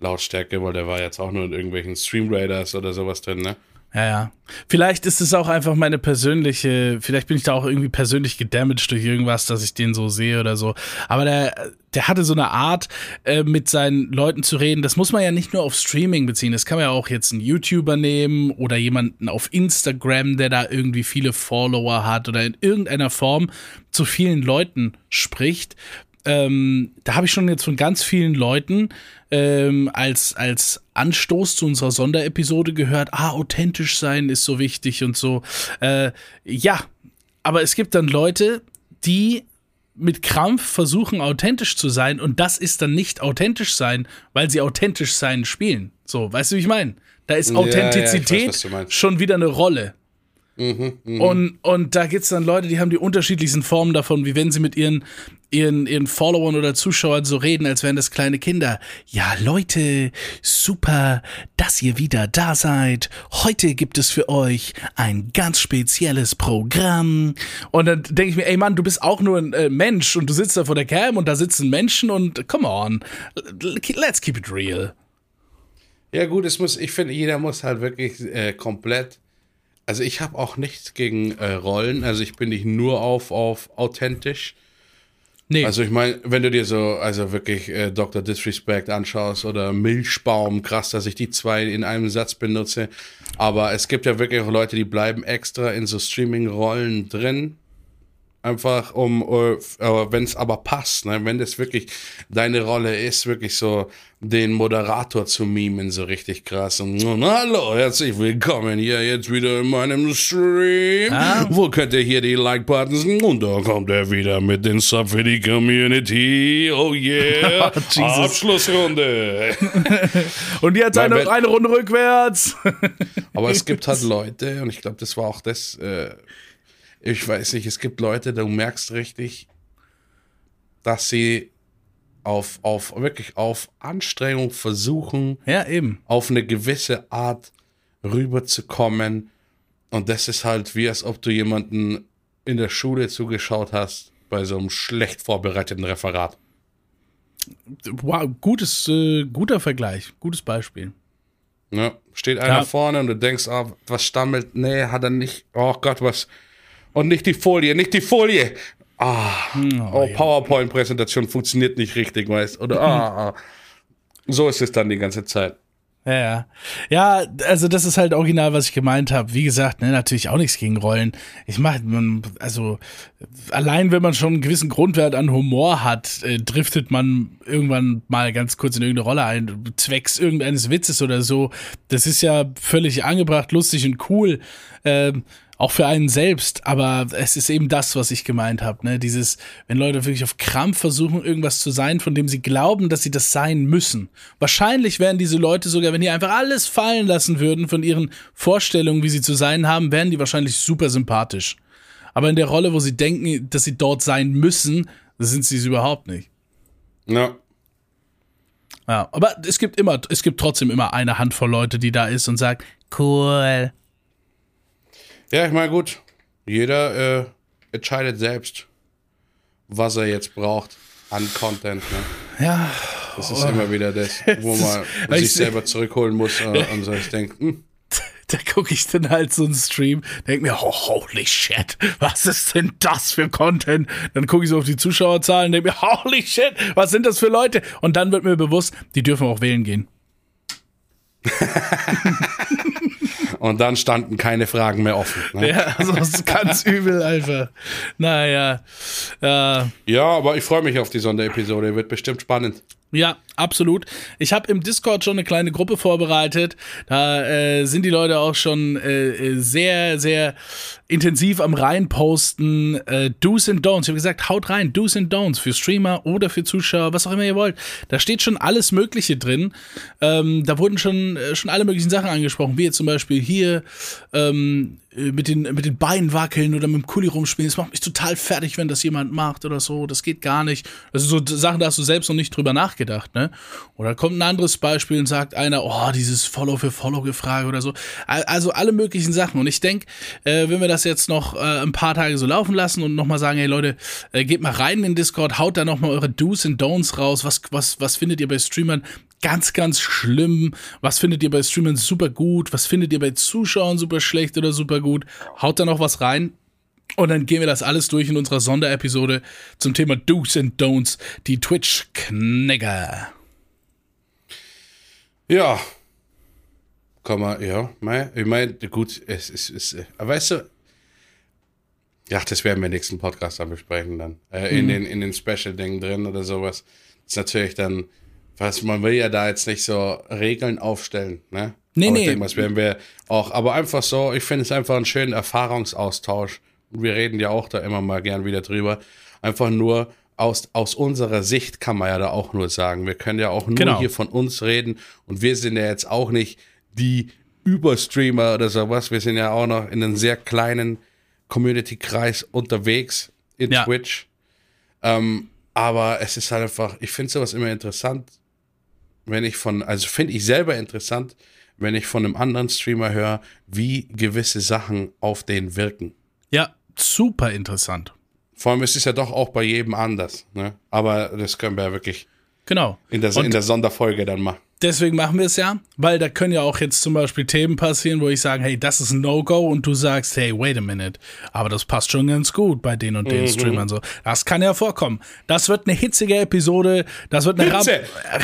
Lautstärke, weil der war jetzt auch nur in irgendwelchen Stream Raiders oder sowas drin, ne? Ja, ja. Vielleicht ist es auch einfach meine persönliche, vielleicht bin ich da auch irgendwie persönlich gedamaged durch irgendwas, dass ich den so sehe oder so. Aber der, der hatte so eine Art, äh, mit seinen Leuten zu reden. Das muss man ja nicht nur auf Streaming beziehen. Das kann man ja auch jetzt einen YouTuber nehmen oder jemanden auf Instagram, der da irgendwie viele Follower hat oder in irgendeiner Form zu vielen Leuten spricht. Ähm, da habe ich schon jetzt von ganz vielen Leuten ähm, als, als Anstoß zu unserer Sonderepisode gehört, ah, authentisch sein ist so wichtig und so. Äh, ja, aber es gibt dann Leute, die mit Krampf versuchen, authentisch zu sein und das ist dann nicht authentisch sein, weil sie authentisch sein spielen. So, weißt du, wie ich meine? Da ist Ja, ja, ich weiß, Authentizität schon wieder eine Rolle. Und, und da gibt's dann Leute, die haben die unterschiedlichsten Formen davon, wie wenn sie mit ihren, ihren, ihren Followern oder Zuschauern so reden, als wären das kleine Kinder. Ja, Leute, super, dass ihr wieder da seid. Heute gibt es für euch ein ganz spezielles Programm. Und dann denke ich mir, ey Mann, du bist auch nur ein äh, Mensch und du sitzt da vor der Cam und da sitzen Menschen und come on, let's keep it real. Ja, gut, es muss, ich finde, jeder muss halt wirklich äh, komplett. Also ich habe auch nichts gegen äh, Rollen, also ich bin nicht nur auf, auf authentisch. Nee, Also ich meine, wenn du dir so, also wirklich äh, Dr. Disrespect anschaust oder Milchbaum, krass, dass ich die zwei in einem Satz benutze. Aber es gibt ja wirklich auch Leute, die bleiben extra in so Streaming-Rollen drin. Einfach um, äh, wenn es aber passt, ne? wenn das wirklich deine Rolle ist, wirklich so den Moderator zu mimen, so richtig krass. Und, na, hallo, herzlich willkommen hier jetzt wieder in meinem Stream. Ah. Wo könnt ihr hier die Like-Buttons? Und da kommt er wieder mit den Sub für die Community. Oh yeah. Oh. Abschlussrunde. und jetzt eine, eine Runde rückwärts. Aber es gibt halt Leute, und ich glaube, das war auch das, äh, ich weiß nicht, es gibt Leute, du merkst richtig, dass sie auf, auf wirklich auf Anstrengung versuchen, ja, eben. auf eine gewisse Art rüberzukommen. Und das ist halt wie, als ob du jemanden in der Schule zugeschaut hast bei so einem schlecht vorbereiteten Referat. Wow, gutes, äh, guter Vergleich, gutes Beispiel. Ne? Steht einer Ja. vorne und du denkst, ah, was stammelt? Nee, hat er nicht. Oh Gott, was. Und nicht die Folie, nicht die Folie. Ah, oh, PowerPoint-Präsentation funktioniert nicht richtig, weißt Oder ah, ah. So ist es dann die ganze Zeit. Ja, ja. Ja, also das ist halt original, was ich gemeint habe. Wie gesagt, ne, natürlich auch nichts gegen Rollen. Ich mache, also allein wenn man schon einen gewissen Grundwert an Humor hat, äh, driftet man irgendwann mal ganz kurz in irgendeine Rolle ein, zwecks irgendeines Witzes oder so. Das ist ja völlig angebracht, lustig und cool. Ähm, auch für einen selbst, aber es ist eben das, was ich gemeint habe, ne? Dieses, wenn Leute wirklich auf Krampf versuchen, irgendwas zu sein, von dem sie glauben, dass sie das sein müssen. Wahrscheinlich wären diese Leute sogar, wenn die einfach alles fallen lassen würden von ihren Vorstellungen, wie sie zu sein haben, wären die wahrscheinlich super sympathisch. Aber in der Rolle, wo sie denken, dass sie dort sein müssen, sind sie es überhaupt nicht. Ja. Ja, aber es gibt immer, es gibt trotzdem immer eine Handvoll Leute, die da ist und sagt, cool. Ja, ich meine, gut. Jeder äh, entscheidet selbst, was er jetzt braucht an Content. Ne? Ja, Das ist immer wieder das, wo man Weil sich ich- selber zurückholen muss äh, und so ich denke, hm, da gucke ich dann halt so einen Stream, denke mir, oh, holy shit, was ist denn das für Content? Dann gucke ich so auf die Zuschauerzahlen, denke mir, holy shit, was sind das für Leute? Und dann wird mir bewusst, die dürfen auch wählen gehen. und dann standen keine Fragen mehr offen. Ne? Ja, also das ist ganz übel einfach. Naja, äh, Ja, aber ich freue mich auf die Sonderepisode, wird bestimmt spannend. Ja, absolut. Ich habe im Discord schon eine kleine Gruppe vorbereitet. Da äh, sind die Leute auch schon äh, sehr, sehr intensiv am reinposten. Äh, Do's and Don'ts. Ich habe gesagt, haut rein, Do's and Don'ts für Streamer oder für Zuschauer, was auch immer ihr wollt. Da steht schon alles Mögliche drin. Ähm, da wurden schon, äh, schon alle möglichen Sachen angesprochen, wie jetzt zum Beispiel hier ähm, äh, mit den, mit den Beinen wackeln oder mit dem Kuli rumspielen. Das macht mich total fertig, wenn das jemand macht oder so. Das geht gar nicht. Das sind so Sachen, da hast du selbst noch nicht drüber nachgedacht, ne? Oder kommt ein anderes Beispiel und sagt einer, oh, dieses Follow für Follow-Gefrage oder so. Also alle möglichen Sachen. Und ich denke, äh, wenn wir das jetzt noch äh, ein paar Tage so laufen lassen und nochmal sagen, hey Leute, äh, geht mal rein in den Discord, haut da nochmal eure Do's und Don'ts raus. Was, was, was findet ihr bei Streamern ganz, ganz schlimm? Was findet ihr bei Streamern super gut? Was findet ihr bei Zuschauern super schlecht oder super gut? Haut da noch was rein. Und dann gehen wir das alles durch in unserer Sonderepisode zum Thema Do's and Don'ts, die Twitch-Knegger. Ja. Kann man, ja, mein, ich meine, gut, es ist, es, weißt du, ja, das werden wir im nächsten Podcast dann besprechen dann. Äh, in, mhm. den, in den Special-Dingen drin oder sowas. Das ist natürlich dann, was, man will ja da jetzt nicht so Regeln aufstellen, ne? Nee, aber nee. Ich denke, das werden wir auch, aber einfach so, ich finde es einfach einen schönen Erfahrungsaustausch. Wir reden ja auch da immer mal gern wieder drüber. Einfach nur, aus, aus unserer Sicht kann man ja da auch nur sagen. Wir können ja auch nur genau. hier von uns reden und wir sind ja jetzt auch nicht die Überstreamer oder sowas. Wir sind ja auch noch in einem sehr kleinen Community-Kreis unterwegs in ja. Twitch. Ähm, aber es ist halt einfach, ich finde sowas immer interessant, wenn ich von, also finde ich selber interessant, wenn ich von einem anderen Streamer höre, wie gewisse Sachen auf den wirken. Ja, super interessant. Vor allem ist es ja doch auch bei jedem anders. Ne? Aber das können wir ja wirklich genau. in, der, in der Sonderfolge dann machen. Deswegen machen wir es ja, weil da können ja auch jetzt zum Beispiel Themen passieren, wo ich sage, hey, das ist ein No-Go und du sagst, hey, wait a minute, aber das passt schon ganz gut bei den und den mhm. Streamern so. Das kann ja vorkommen. Das wird eine hitzige Episode, das wird eine Ram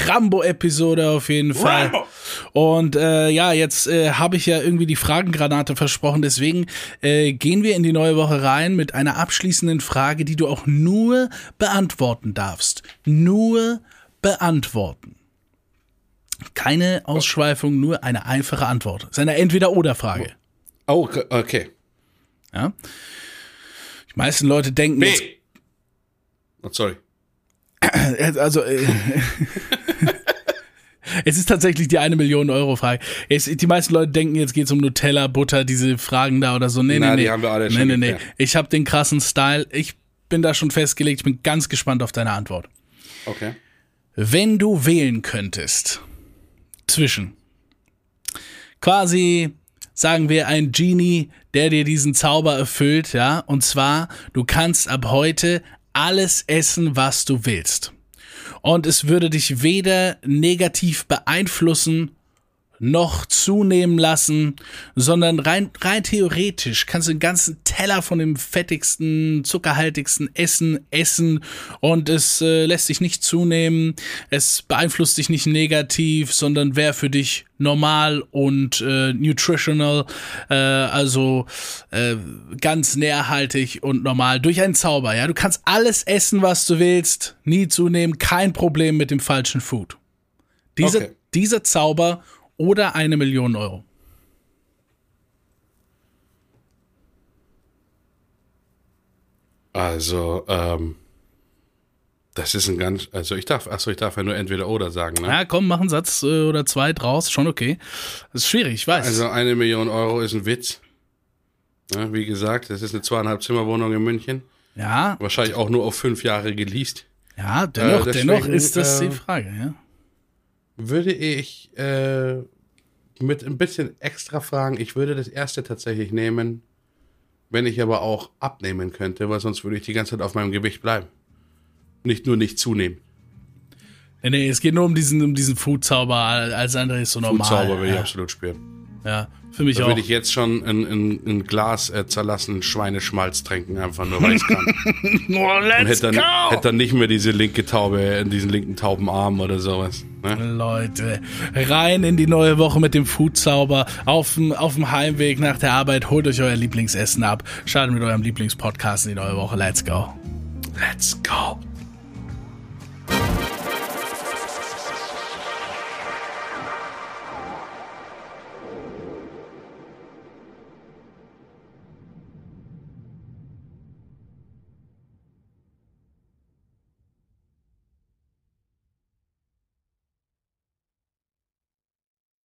Rambo-Episode auf jeden Fall. Rambo. Und äh, ja, jetzt äh, habe ich ja irgendwie die Fragengranate versprochen, deswegen äh, gehen wir in die neue Woche rein mit einer abschließenden Frage, die du auch nur beantworten darfst. Nur beantworten. Keine Ausschweifung, nur eine einfache Antwort. Das ist eine Entweder-Oder-Frage. Oh, okay. Ja. Die meisten Leute denken B. jetzt. Oh, sorry. Also, äh, es ist tatsächlich die eine Million Euro Frage. Es, die meisten Leute denken, jetzt geht es um Nutella, Butter, diese Fragen da oder so. Nee, Na, nee, nee. Die haben wir alle nee, schon nee, nee. Ich habe den krassen Style. Ich bin da schon festgelegt. Ich bin ganz gespannt auf deine Antwort. Okay. Wenn du wählen könntest, zwischen. Quasi, sagen wir, ein Genie, der dir diesen Zauber erfüllt, ja. Und zwar, du kannst ab heute alles essen, was du willst. Und es würde dich weder negativ beeinflussen noch zunehmen lassen, sondern rein, rein theoretisch kannst du den ganzen Teller von dem fettigsten, zuckerhaltigsten Essen essen und es äh, lässt dich nicht zunehmen, es beeinflusst dich nicht negativ, sondern wäre für dich normal und äh, nutritional, äh, also äh, ganz nährhaltig und normal durch einen Zauber. Ja, du kannst alles essen, was du willst, nie zunehmen, kein Problem mit dem falschen Food. Dieser, okay. dieser Zauber oder eine Million Euro? Also, ähm, das ist ein ganz, also ich darf, achso, ich darf ja nur entweder oder sagen, ne? Ja, komm, mach einen Satz äh, oder zwei draus, schon okay. Das ist schwierig, ich weiß. Also eine Million Euro ist ein Witz. Ja, wie gesagt, das ist eine zweieinhalb Zimmerwohnung in München. Ja. Wahrscheinlich auch nur auf fünf Jahre geleast. Ja, dennoch, äh, deswegen, dennoch ist das äh, die Frage, ja würde ich äh, mit ein bisschen extra Fragen, ich würde das erste tatsächlich nehmen, wenn ich aber auch abnehmen könnte, weil sonst würde ich die ganze Zeit auf meinem Gewicht bleiben. Nicht nur nicht zunehmen. Nee, nee, es geht nur um diesen, um diesen Food-Zauber, alles andere ist so normal. Food-Zauber will ja. ich absolut spüren. Ja, für mich da auch. würde ich jetzt schon ein, ein, ein Glas äh, zerlassenen Schweineschmalz trinken, einfach nur, weil ich kann. oh, let's Und hätte dann, go! hätte dann nicht mehr diese linke Taube, diesen linken Taubenarm oder sowas. Ne? Leute, rein in die neue Woche mit dem Food-Zauber. Auf dem, auf dem Heimweg nach der Arbeit holt euch euer Lieblingsessen ab. Startet mit eurem Lieblingspodcast in die neue Woche. Let's go. Let's go.